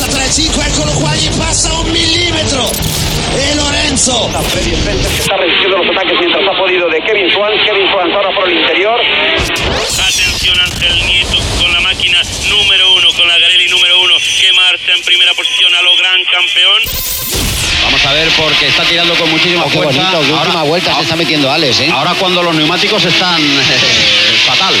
pista 3-5, eccolo qua, gli passa un millimetro. E Lorenzo. Freddy Spencer que está resistiendo los ataques mientras ha podido de Kevin Swan. Kevin Swan ahora por el interior. Atención Ángel Nieto con la máquina número uno, con la Garelli número uno, que marcha en primera posición a lo gran campeón. Vamos a ver porque está tirando con muchísima Oh, qué fuerza. bonito, qué última vuelta se está metiendo Alex, ¿eh? ahora cuando los neumáticos están eh, fatal.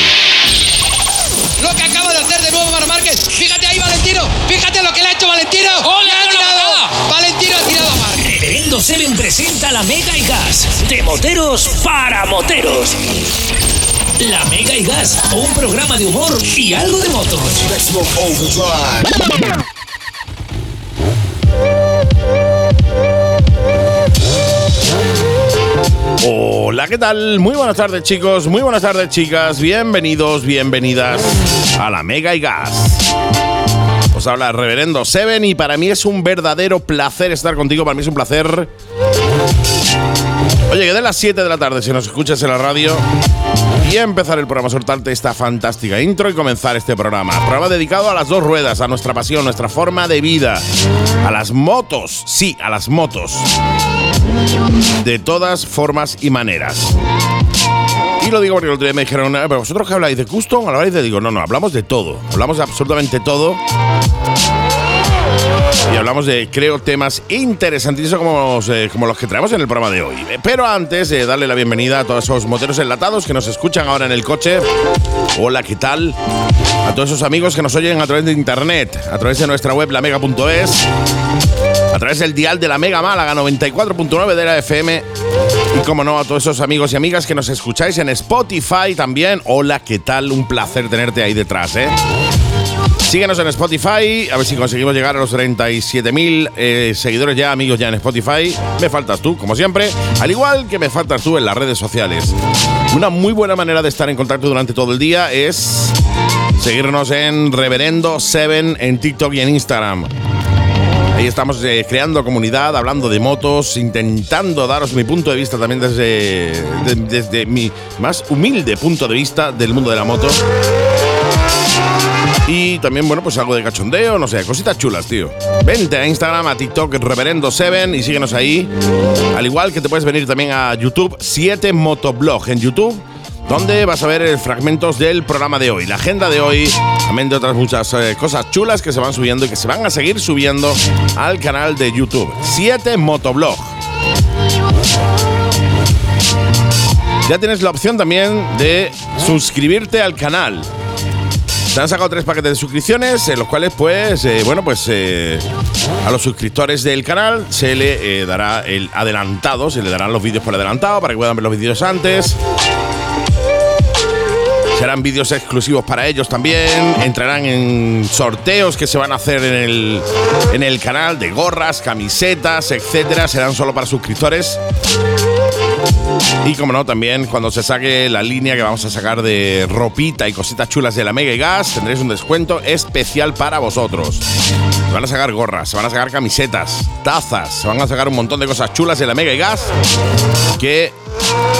Lo que acaba de hacer de nuevo Mar Márquez. Fíjate ahí, Valentino. Fíjate lo que le ha hecho Valentino. ¡Le ha tirado! Valentino ha tirado a Mar. Reverendo Seven presenta la Mega y Gas. De moteros para moteros. La Mega y Gas, un programa de humor y algo de motos. Hola, ¿qué tal? Muy buenas tardes chicos, muy buenas tardes chicas, bienvenidos, bienvenidas a la Mega y Gas. Os habla Reverendo Seven y para mí es un verdadero placer estar contigo, para mí es un placer. Oye, que de las 7 de la tarde si nos escuchas en la radio y empezar el programa, soltarte esta fantástica intro y comenzar este programa. Programa dedicado a las dos ruedas, a nuestra pasión, nuestra forma de vida, a las motos, sí, a las motos de todas formas y maneras. Lo digo porque el otro día me dijeron, "Ah, pero vosotros que habláis de custom, habláis de digo, no, no, hablamos de todo, hablamos de absolutamente todo. Y hablamos de, creo, temas interesantísimos como, eh, como los que traemos en el programa de hoy. Eh, Pero antes de darle la bienvenida a todos esos moteros enlatados que nos escuchan ahora en el coche. Hola, ¿qué tal? A todos esos amigos que nos oyen a través de internet, a través de nuestra web lamega.es, a través del dial de la Mega Málaga 94.9 de la FM. Y como no, a todos esos amigos y amigas que nos escucháis en Spotify también. Hola, ¿qué tal? Un placer tenerte ahí detrás, ¿eh? Síguenos en Spotify, a ver si conseguimos llegar a los 37.000 eh, seguidores ya, amigos ya en Spotify. Me faltas tú, como siempre, al igual que me faltas tú en las redes sociales. Una muy buena manera de estar en contacto durante todo el día es seguirnos en Reverendo7 en TikTok y en Instagram. Ahí estamos eh, creando comunidad, hablando de motos, intentando daros mi punto de vista también desde, de- desde mi más humilde punto de vista del mundo de la moto. Y también, bueno, pues algo de cachondeo, no sé, cositas chulas, tío. Vente a Instagram, a TikTok, Reverendo7 y síguenos ahí. Al igual que te puedes venir también a YouTube, 7 Motoblog en YouTube, donde vas a ver fragmentos del programa de hoy, la agenda de hoy, también de otras muchas eh, cosas chulas que se van subiendo y que se van a seguir subiendo al canal de YouTube. 7 Motoblog. Ya tienes la opción también de suscribirte al canal. Se han sacado tres paquetes de suscripciones, en los cuales, pues, eh, bueno, pues eh, a los suscriptores del canal se le dará el adelantado, se le darán los vídeos por adelantado para que puedan ver los vídeos antes. Serán vídeos exclusivos para ellos también. Entrarán en sorteos que se van a hacer en el, en el canal de gorras, camisetas, etcétera. Serán solo para suscriptores. Y como no, también cuando se saque la línea que vamos a sacar de ropita y cositas chulas de la Mega y Gas, tendréis un descuento especial para vosotros. Se van a sacar gorras, se van a sacar camisetas, tazas, se van a sacar un montón de cosas chulas de la Mega y Gas que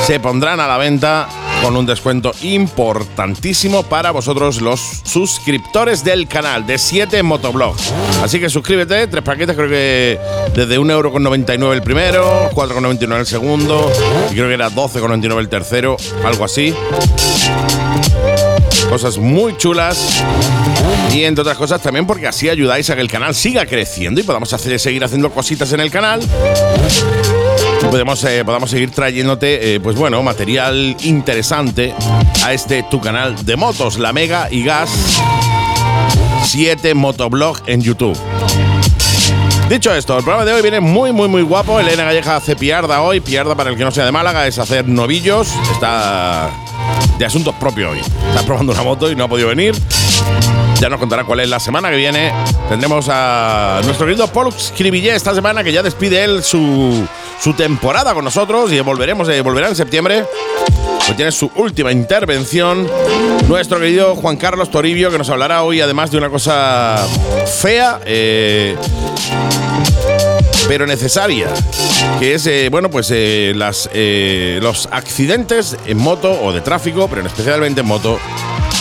se pondrán a la venta con un descuento importantísimo para vosotros los suscriptores del canal de 7 Motoblog. Así que suscríbete, tres paquetes, creo que desde 1,99€ el primero, 4,99€ el segundo, y creo que era 12,99€ el tercero, algo así. Cosas muy chulas. Y entre otras cosas también porque así ayudáis a que el canal siga creciendo y podamos seguir haciendo cositas en el canal podemos, eh, podamos seguir trayéndote, eh, pues bueno, material interesante a este tu canal de motos, la Mega y Gas 7 Motoblog en YouTube. Dicho esto, el programa de hoy viene muy, muy, muy guapo. Elena Galleja hace piarda hoy. Piarda, para el que no sea de Málaga, es hacer novillos. Está de asuntos propios hoy. Está probando una moto y no ha podido venir. Ya nos contará cuál es la semana que viene. Tendremos a nuestro querido Pollux Cribillé esta semana, que ya despide él su, su temporada con nosotros y volveremos, eh, volverá en septiembre. Tiene su última intervención. Nuestro querido Juan Carlos Toribio, que nos hablará hoy además de una cosa fea. eh, pero necesaria, que es, eh, bueno, pues eh, las, los accidentes en moto o de tráfico, pero especialmente en moto,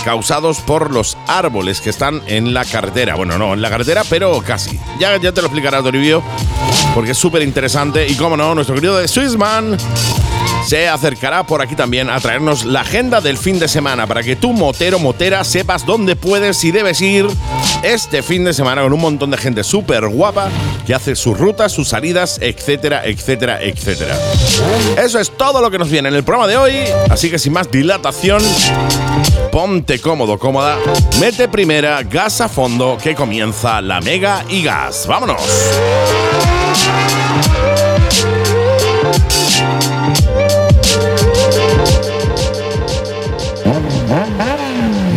causados por los árboles que están en la carretera. Bueno, no en la carretera, pero casi. Ya, ya te lo explicará Toribio, porque es súper interesante. Y como no, nuestro querido de Swissman se acercará por aquí también a traernos la agenda del fin de semana para que tú, motero, motera, sepas dónde puedes y debes ir este fin de semana con un montón de gente súper guapa que hace sus rutas, sus salidas, etcétera, etcétera, etcétera. Eso es todo lo que nos viene en el programa de hoy, así que sin más dilatación, ponte cómodo, cómoda, mete primera, gas a fondo, que comienza la Mega y Gas. ¡Vámonos!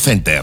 Center.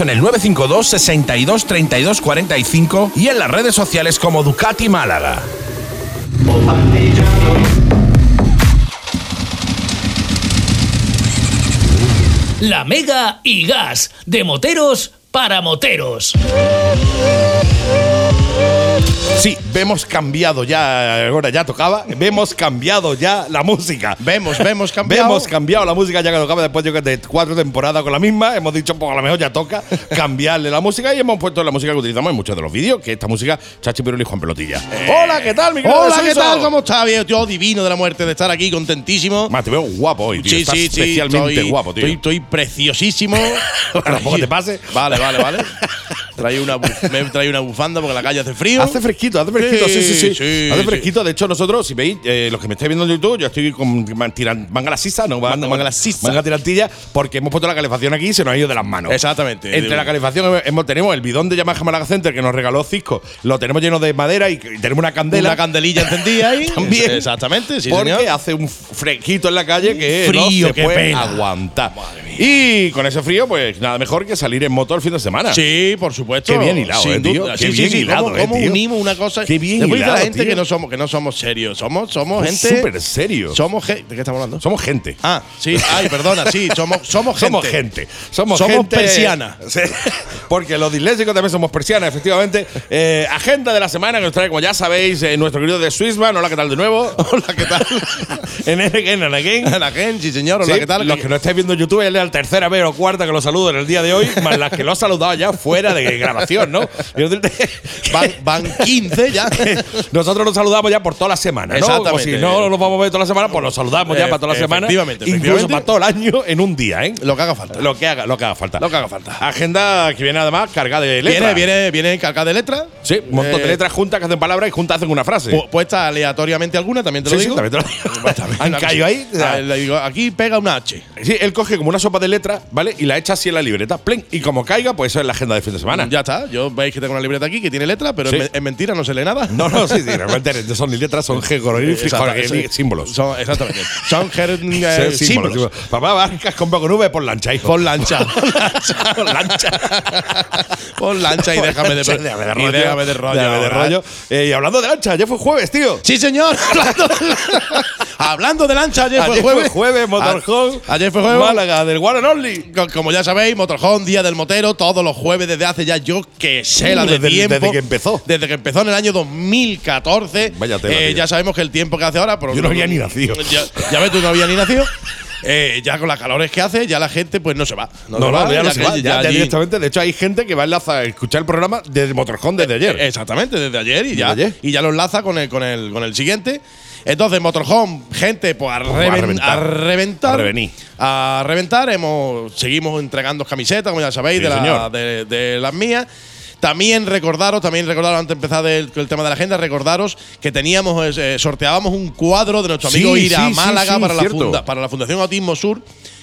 en el 952 62 32 45 y en las redes sociales como Ducati Málaga. La Mega y Gas, de moteros para moteros. Sí, vemos cambiado ya, ahora ya tocaba, vemos cambiado ya la música. Vemos, vemos cambiado. Vemos cambiado la música ya que tocaba después de cuatro temporadas con la misma. Hemos dicho, pues a lo mejor ya toca cambiarle la música y hemos puesto la música que utilizamos en muchos de los vídeos, que esta música, Chachi Pirul y Juan Pelotilla. Hola, ¿qué tal, mi Hola, ¿qué tal? ¿Cómo está? Bien, Yo divino de la muerte de estar aquí, contentísimo. Más, te veo guapo hoy, tío. Sí, Estás sí, sí. especialmente estoy, guapo, tío. Estoy, estoy preciosísimo. Tampoco te pase. Vale, vale, vale. Traí una, me he traído una bufanda porque la calle hace frío. Hace fresquito, hace fresquito, sí, sí, sí. Sí, hace fresquito. De hecho, nosotros, si veis, eh, los que me estáis viendo en YouTube, yo estoy con man- tiran- manga la sisa, no, Manga- manga la sisa. Manga tirantilla, porque hemos puesto la calefacción aquí y se nos ha ido de las manos. Exactamente. Entre la calefacción hemos, tenemos el bidón de Yamaha Málaga Center que nos regaló Cisco, lo tenemos lleno de madera y, tenemos una candela. Una candelilla encendida ahí. También. Exactamente, sí, porque señor. hace un fresquito en la calle que Frío, no se qué puede pena. aguantar. Y con ese frío, pues nada mejor que salir en moto el fin de semana. Sí, por supuesto. Qué bien hilado, eh, tío. Qué Sí, bien sí, sí. hilado, ¿Cómo, eh, cómo tío. unimos una cosa? Qué bien Después hilado, la gente tío. que no somos que no somos serios. Somos somos Pues gente súper serio. Somos gente. ¿De qué estamos hablando? Somos gente. Ah, sí. Ay, perdona, sí. Somos somos gente. Somos gente. Somos, Somos gente- persiana. Porque los disléxicos también somos persianas, efectivamente. Eh, agenda de la semana que nos trae, como ya sabéis, eh, nuestro querido de Swissman. Hola, ¿qué tal de nuevo? Hola, ¿qué tal? en Again. La gente, sí, señor. Hola, ¿qué tal? Los que no estáis viendo en YouTube, la tercera vez o cuarta que lo saludo en el día de hoy, más las que lo ha saludado ya fuera de grabación, ¿no? Van, van 15 ya. Nosotros nos saludamos ya por toda la semana, ¿no? Exactamente. Como si no nos vamos a ver toda la semana, pues nos saludamos ya Eh, para toda la semana. efectivamente, Incluso efectivamente. para todo el año en un día, ¿eh? Lo que haga falta. Lo que haga, lo que haga falta. Lo que haga falta. Agenda que viene además cargada de letras. Viene, viene, viene cargada de letra. Sí, un montón de Eh, letras juntas que hacen palabras y juntas hacen una frase. pu- Puesta aleatoriamente alguna, también te lo Sí, sí, digo. también te lo digo. Han caído ahí. Ah, le digo, aquí pega una H. Sí, él coge como una sopa de letra, ¿vale? Y la echa así en la libreta, plen. Y como caiga, pues eso es la agenda de fin de semana. Ya está. Yo veis que tengo una libreta aquí que tiene letra, pero Sí. en mentira no se lee nada. No, no, sí, sí, realmente no son ni letras, son jeroglíficos, sí. símbolos. Son, exactamente. Son jer- Sí, eh, símbolos, símbolos. símbolos. Papá, barcas con poco nube por lancha, hijo. Pon lancha. Pon lancha. Pon lancha y déjame de, Déjame de y rollo. déjame de rollo. Déjame de rollo. Eh, y hablando de lancha, ya fue jueves, tío. Sí, señor. Hablando de, lancha, ayer, Ayer fue jueves. jueves, Motorhome. Ayer fue jueves. Málaga, del One and Only. Como ya sabéis, Motorhome, Día del Motero, todos los jueves desde hace ya yo que sé la de desde el- tiempo. desde que empezó. Desde que empezó en el año 2014. Vaya tela, Eh, ya sabemos que el tiempo que hace ahora. pero- Yo no había ni nacido. Ya, ya ves, tú no habías ni nacido. Eh, ya con las calores que hace, ya la gente pues no se va. No, no, ya no se va, ya, ya allí- directamente. De hecho, hay gente que va a enlazar a escuchar el programa desde Motorhome desde ayer. Exactamente, desde ayer y ya, ayer. y ya lo enlaza con el, con el, con el siguiente. Entonces, Motorhome, gente, pues a, a reven- reventar. a reventar. A. A reventar. Hemos, seguimos entregando camisetas, como ya sabéis, Sí, de, la- señor. de- de las mías. También recordaros, también recordaros antes de empezar el tema de la agenda, recordaros que teníamos, eh, sorteábamos un cuadro de nuestro Sí, amigo sí, sí, Málaga sí, para, la funda- para la Fundación Autismo Sur,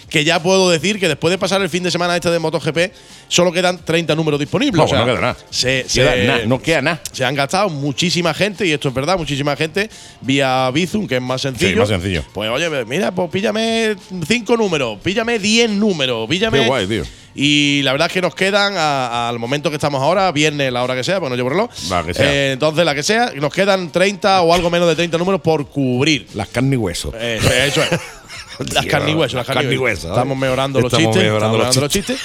que ya puedo decir que después de pasar el fin de semana este de MotoGP, solo quedan 30 números disponibles. No, O sea, no queda nada. se- Queda se- nada, no queda nada. se han gastado muchísima gente, y esto es verdad, muchísima gente, vía Bizum, que es más sencillo. más sencillo. Pues oye, mira, pues píllame cinco números, píllame 10 números, píllame. Qué guay, tío. Y la verdad es que nos quedan al momento que estamos ahora, viernes, la hora que sea, pues no llevo reloj. La que sea. Eh, entonces, la que sea, nos quedan 30 o algo menos de 30 números por cubrir. Las carne y hueso. Eh, eso es. Las hueso, las hueso, Estamos mejorando los chistes. estamos mejorando los chistes.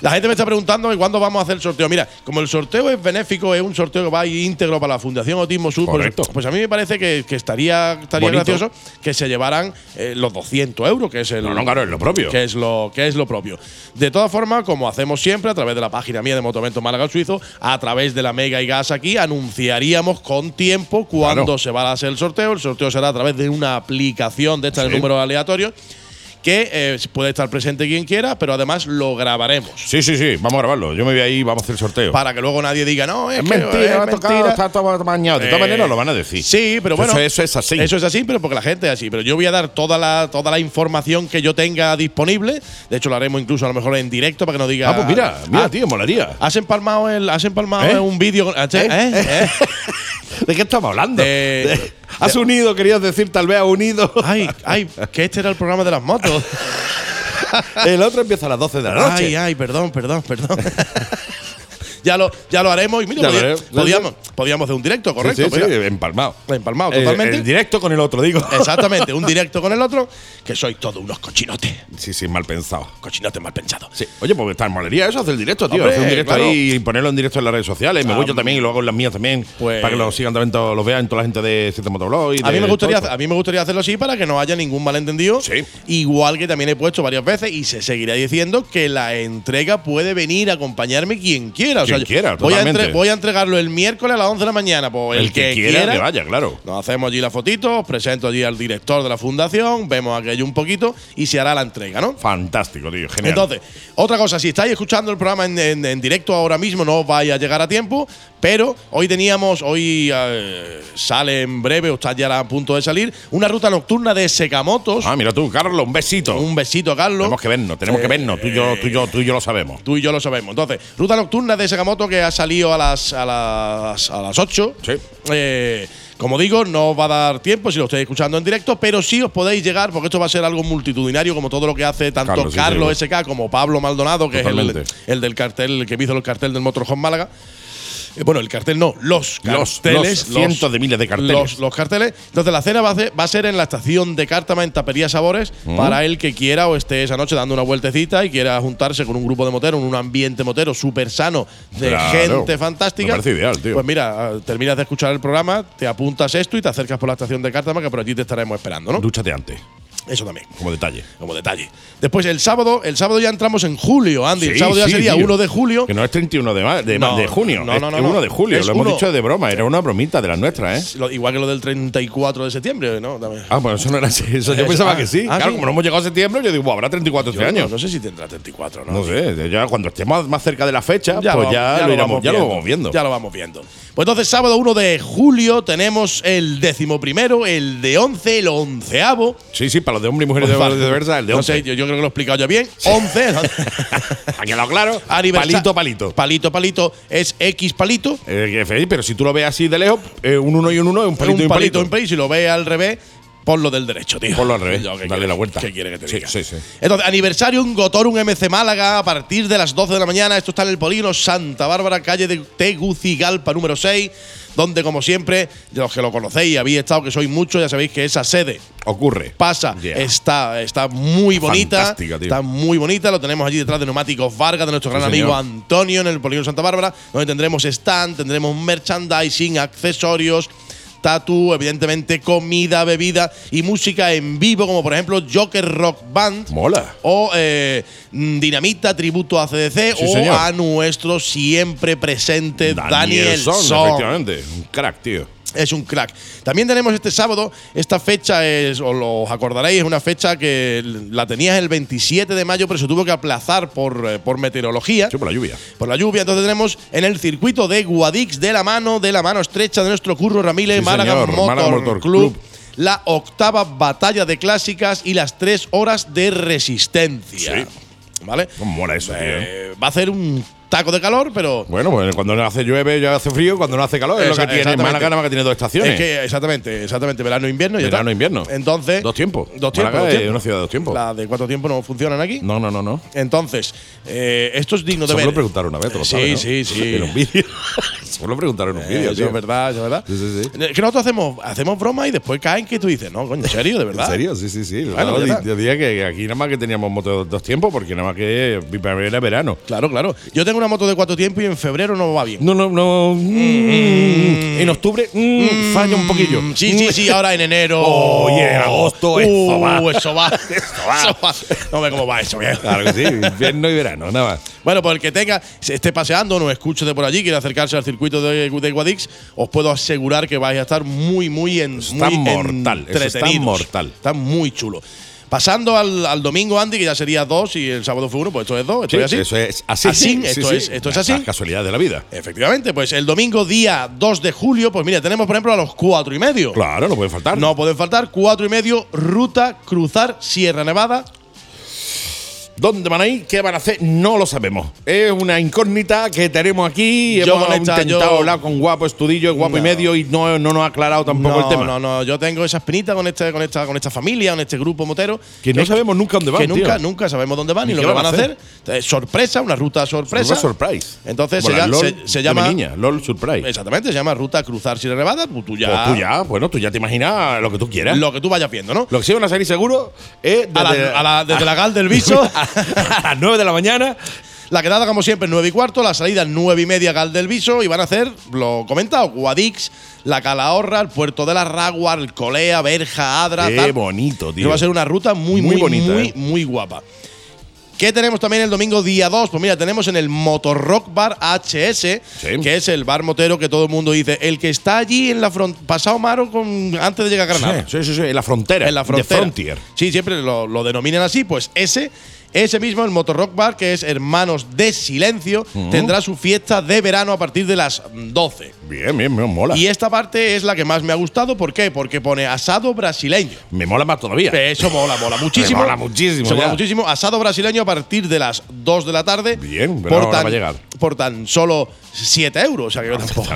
La gente me está preguntando ¿y cuándo vamos a hacer el sorteo. Mira, como el sorteo es benéfico, es un sorteo que va a ir íntegro para la Fundación Autismo Sur, pues, Correcto. pues a mí me parece que, que estaría, estaría Bonito. gracioso que se llevaran eh, los 200 euros, que es el. No, no, claro, es lo propio. Que es lo, que es lo propio. De todas formas, como hacemos siempre, a través de la página mía de Motomento Málaga Suizo, a través de la Mega y Gas aquí, anunciaríamos con tiempo cuándo Claro. se va a hacer el sorteo. El sorteo será a través de una aplicación de esta de Sí. números aleatorios que eh, puede estar presente quien quiera, pero además lo grabaremos. Sí, sí, sí, vamos a grabarlo. Yo me voy ahí, vamos a hacer el sorteo. Para que luego nadie diga, no, es, es que, mentira, es me ha tocado, mentira". está todo mañado. De todas Eh, maneras lo van a decir. Sí, pero bueno. Eso, eso es así. Eso es así, pero porque la gente es así. Pero yo voy a dar toda la, toda la información que yo tenga disponible. De hecho, lo haremos incluso a lo mejor en directo para que nos diga. ah, pues mira, mira, Ah, tío, molaría. Has empalmado, el, has empalmado ¿Eh? un vídeo. ¿Eh? ¿Eh? ¿Eh? ¿De qué estamos hablando? De- De- has unido, querías decir, tal vez has unido. Ay, ay, que este era el programa de las motos. el otro empieza a las 12 de la noche. Ay, ay, perdón, perdón, perdón. ya, lo, ya lo haremos. Y mira, Ya lo podía- haremos. podíamos, podíamos hacer un directo, correcto. Sí, sí, Mira, sí, empalmado. Empalmado, Eh, totalmente. el directo con el otro, digo. Exactamente, un directo con el otro, que sois todos unos cochinotes. Sí, sí, mal pensado. Cochinotes mal pensados. Sí. Oye, pues está molería eso, hacer el directo, tío. Hombre, hacer un directo claro. ahí y ponerlo en directo en las redes sociales. Me Ah, voy yo también y lo hago en las mías también. pues- para que lo sigan también, todos, lo vean toda la gente de Siete Motoblog. y A mí, de me gustaría, todo a mí me gustaría hacerlo así para que no haya ningún malentendido. Sí. Igual que también he puesto varias veces y se seguirá diciendo que la entrega puede venir a acompañarme quien quiera. O sea, Quiera, voy a, totalmente. voy a entregarlo el miércoles a las 11 de la mañana. Pues el, El que quiera, que vaya, claro. Nos hacemos allí la fotito, os presento allí al director de la fundación, vemos aquello un poquito y se hará la entrega, ¿no? Fantástico, tío. Genial. Entonces, otra cosa, si estáis escuchando el programa en, en- en directo ahora mismo, no os vais a llegar a tiempo, pero hoy teníamos, hoy eh, sale en breve, o está ya a punto de salir, una ruta nocturna de Secamotos. ah, mira tú, Carlos, un besito. Un besito Carlos. tenemos que vernos, tenemos que vernos. Tú y, yo, tú, y yo, tú y yo lo sabemos. Tú y yo lo sabemos. Entonces, ruta nocturna de Sakamoto que ha salido a las, a las, a las 8. Sí. Eh, como digo, no os va a dar tiempo si lo estáis escuchando en directo, pero sí os podéis llegar, porque esto va a ser algo multitudinario, como todo lo que hace tanto Carlos, Carlos, sí, SK como Pablo Maldonado, que es el, el del cartel, el que hizo el cartel del Motorhome Málaga. Eh, bueno, el cartel no, los Los- carteles. los cientos de miles de carteles. Los, los carteles. Entonces, la cena va a, ser, va a ser en la estación de Cártama, en Tapería Sabores, Mm. para el que quiera o esté esa noche dando una vueltecita y quiera juntarse con un grupo de moteros, en un ambiente motero súper sano, de Claro. gente fantástica. Me parece ideal, tío. Pues mira, ah, terminas de escuchar el programa, te apuntas esto y te acercas por la estación de Cártama, que por allí te estaremos esperando, ¿no? Dúchate antes, Eso también. como detalle. Como detalle. Después, el sábado, el sábado ya entramos en julio, Andy. el sábado ya sí, sería tío. 1 de julio. Que no es 31 de, ma- de, ma- de junio, no, es no, no, 1 no. de julio. Es lo hemos uno- dicho de broma, era una bromita de las nuestras, ¿eh? Lo- igual que lo del 34 de septiembre, ¿no? También. Ah, pues eso no era así. Eso yo Eso, pensaba ah, que sí. ah, claro, sí. como no hemos llegado a septiembre, yo digo, "Buah, habrá 34 Yo este no, año. no sé si tendrá 34, ¿no? No sé, ya cuando estemos más cerca de la fecha, pues vamos- ya, lo, iremos, ya lo vamos viendo. Ya lo vamos viendo. Pues entonces, sábado 1 de julio tenemos el décimo primero, el de 11, el onceavo. Sí, sí, para los de hombre y mujer y de viceversa, el de No 11. sé, yo, yo creo que lo he explicado ya bien. 11. ¿Ha quedado claro? Palito, palito. Palito, palito. Es X palito. Eh, pero si tú lo ves así de lejos, eh, un uno y un uno es un palito y un un palito palito. en país. Si lo ve al revés, ponlo del derecho, tío. Ponlo al revés, Yo, ¿qué dale quiere- la vuelta. ¿Qué quiere que te Sí, diga? sí, sí. Entonces, aniversario un Gotorum MC Málaga a partir de las 12 de la mañana. Esto está en el Polígono Santa Bárbara, calle de Tegucigalpa, número 6. Donde, como siempre, los que lo conocéis y habéis estado, que sois muchos, ya sabéis que esa sede Ocurre. pasa. Yeah. Está, está muy bonita. Tío. Está muy bonita. Lo tenemos allí detrás de Neumáticos Vargas, de nuestro gran amigo. Antonio, en el Polígono Santa Bárbara, donde tendremos stand, tendremos merchandising, accesorios. Tatu, evidentemente comida, bebida y música en vivo, como por ejemplo Joker Rock Band. Mola. O eh, mm, Dinamita, tributo a CDC. Sí, o señor. a nuestro siempre presente Daniel, Daniel Son, Son. efectivamente. Un crack, tío. Es un crack. También tenemos este sábado, esta fecha es, os lo acordaréis, es una fecha que la tenías el 27 de mayo, pero se tuvo que aplazar por, eh, por meteorología. Sí, por la lluvia. Por la lluvia, entonces tenemos en el circuito de Guadix de la mano, de la mano estrecha de nuestro Curro Ramírez, Sí, Málaga, señor, Motor, Málaga Motor Club, Club. la octava batalla de clásicas y las tres horas de resistencia. Sí. ¿Vale? ¿Cómo mola eso, tío? Eh, va a hacer un taco de calor, pero Bueno, pues cuando no hace llueve ya hace frío, cuando no hace calor es lo que tiene. Málaga, nada más que tiene dos estaciones. Es que exactamente, exactamente, verano e invierno. Verano e invierno. Entonces. Dos tiempos. Dos tiempos. Málaga dos es tiempos. una ciudad de dos tiempos. La de cuatro tiempos no funcionan aquí. No, no, no, no. Entonces, eh, esto es digno de me ver. lo preguntaron una vez, tú lo Sí, sabes, ¿no? sí, sí. En un vídeo. Eso me lo preguntaron en un Eh, vídeo, tío. es verdad, es verdad. Sí, sí, sí. Eh, Que nosotros hacemos, hacemos broma y después caen que tú dices, no, coño, ¿en serio? ¿De verdad? ¿En serio? Sí, sí, sí. Claro, yo diría que aquí nada más que teníamos moto dos tiempos, porque nada más que primavera, verano. Claro, claro. Yo tengo una moto de cuatro tiempos y en febrero no va bien. No, no, no. mm, en octubre mm, falla un poquillo. Mm, Sí, sí, sí, ahora en enero. Oh, y en agosto, eso va. Uh, eso va. eso va. No ve cómo va eso, bien. Claro que sí, invierno y verano, nada más. Bueno, pues el que tenga, se esté paseando, nos escuche de por allí, quiere acercarse al circuito de, de Guadix, os puedo asegurar que vais a estar muy, muy en Está muy mortal, eso está mortal. Está muy chulo. Pasando al, al domingo, Andy, que ya sería dos y el sábado fue uno, pues esto es dos, esto Sí, es así. Eso es así. Así, sí, esto, sí, es, esto es así. casualidades de la vida. Efectivamente, pues el domingo día 2 de julio, pues mira, tenemos por ejemplo a los cuatro y medio. Claro, no puede faltar. No pueden faltar, cuatro y medio, ruta, cruzar Sierra Nevada. ¿Dónde van a ir? ¿Qué van a hacer? No lo sabemos. Es una incógnita que tenemos aquí. Yo Hemos con esta- intentado yo- hablar con Guapo Estudillo, Guapo y medio, y no, no nos ha aclarado tampoco no, el tema. No, no, yo tengo esa espinita con este, con esta, con esta familia, con este grupo motero. Que no sabemos nunca dónde van, Que nunca, tío. nunca sabemos dónde van ni, Ni lo que van a a hacer. Eh, sorpresa, una ruta sorpresa. Ruta Surprise. Entonces Como se LOL se- llama- niña, LOL Surprise. Exactamente, se llama Ruta Cruzar Sierra Nevada. Pues tú ya. Pues tú ya, bueno, tú ya te imaginas lo que tú quieras. Lo que tú vayas viendo, ¿no? Lo que sí van a salir seguro es A la- desde, a la- desde la Gal del Viso. a las 9 de la mañana. La quedada, como siempre, 9 y cuarto. La salida, 9 y media, Gal del Viso. Y van a hacer, lo comentado, Guadix, La Calahorra, el Puerto de la Ragua, el Colea, Berja, Adra. Qué tal. bonito, tío. Que va a ser una ruta muy, Muy muy, bonita, muy, eh. muy guapa. ¿Qué tenemos también el domingo día 2? Pues mira, tenemos en el Motor Rock Bar HS, Sí. que es el bar motero que todo el mundo dice, el que está allí en la frontera, pasado Maro con, antes de llegar a Granada. Sí, sí, sí, en la frontera. En la frontera. Frontier. Sí, siempre lo, lo denominan así. Pues ese, ese mismo, el Motor Rock Bar, que es Hermanos de Silencio, tendrá su fiesta de verano a partir de las 12. Bien, bien, me mola. Y esta parte es la que más me ha gustado. ¿Por qué? Porque pone asado brasileño. me mola más todavía. Eso mola, mola muchísimo. mola muchísimo, Se mola muchísimo. Asado brasileño a partir de las 2 de la tarde. Bien, pero ahora tan, va a llegar. Por tan solo 7 euros. O sea que yo tampoco.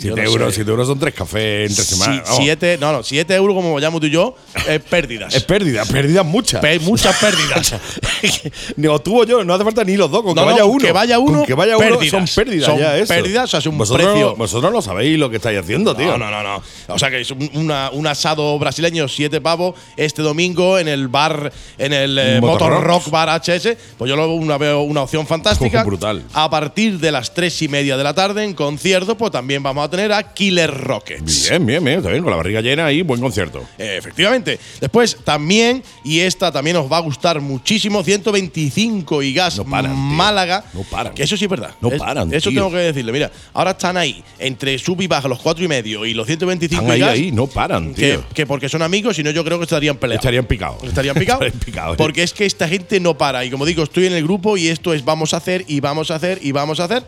Yo 7 no euros, siete euros son tres cafés entre semanas. Vamos. 7, no, no, 7 euros como vayamos tú y yo, es pérdidas. Es pérdida, pérdidas muchas. Pe- muchas pérdidas. Digo, tú o yo, no hace falta ni los dos, con No, que vaya uno. que vaya uno, que vaya uno pérdidas. son pérdidas Son ya, eso. pérdidas, o sea, es un vosotros, precio. Vosotros no sabéis lo que estáis haciendo, tío. No, no, no, no. O sea que es un, una- un asado brasileño, siete pavos, este domingo en el bar, en el eh, Motor. Rock Bar HS. Pues yo lo veo una, veo una opción fantástica. Brutal. A partir de las tres y media de la tarde, en concierto, pues también vamos a tener a Killer Rockets. Bien, bien, bien. Está bien, con la barriga llena y buen concierto. Efectivamente. Después también, y esta también os va a gustar muchísimo, 125 y gas No paran, tío. Málaga. No paran. Que eso sí es verdad. No Es- paran, Eso tío. tengo que decirle. Mira, ahora están ahí, entre sub y baja, los cuatro y medio y los 125 Están y ahí, gas. ahí, no paran, que, tío. que porque son amigos, si no, yo creo que estarían peleados. Estarían picados. Estarían picados. Estarían picados. Porque es que esta gente no para. Y como digo, estoy en el grupo y esto es vamos a hacer y vamos a hacer y vamos a hacer.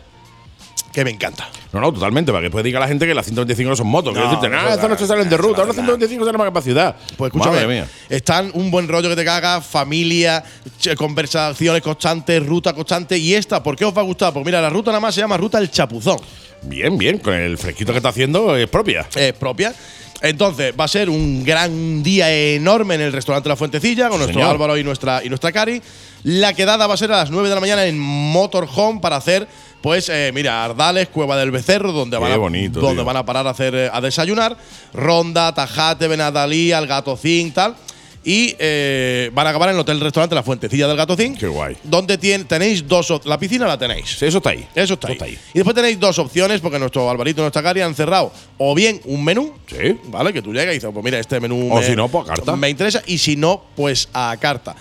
Que me encanta. No, no, totalmente, para que pueda diga la gente que las 125 no son motos. No, que decirte, no, estas no se salen de ruta, ahora no. 125 salen más ciudad. Pues escúchame, Madre mía. están un buen rollo que te caga, familia, conversaciones constantes, ruta constante. Y esta, ¿por qué os va a gustar? Pues mira, la ruta nada más se llama Ruta El Chapuzón. Bien, bien, con el fresquito que está haciendo es propia. Es propia. Entonces, va a ser un gran día enorme en el restaurante La Fuentecilla con nuestro Señor. Álvaro y nuestra, y nuestra Cari. La quedada va a ser a las 9 de la mañana en Motorhome para hacer, pues, eh, mira, Ardales, Cueva del Becerro, donde, Qué van a, bonito, donde tío. van a parar a, hacer, eh, a desayunar. Ronda, Tajate, Benadalí, Algatocín, tal. Y eh, van a acabar en el Hotel Restaurante La Fuentecilla del Gatocín. Qué guay. Donde tenéis dos. La piscina la tenéis. Sí, eso está ahí. Eso está, ahí. Y después tenéis dos opciones, porque nuestro Alvarito y nuestra Cari han cerrado o bien un menú, Sí. ¿vale? Que tú llegas y dices, pues mira, este menú O me, si no, pues a carta. me interesa, y si no, pues a carta.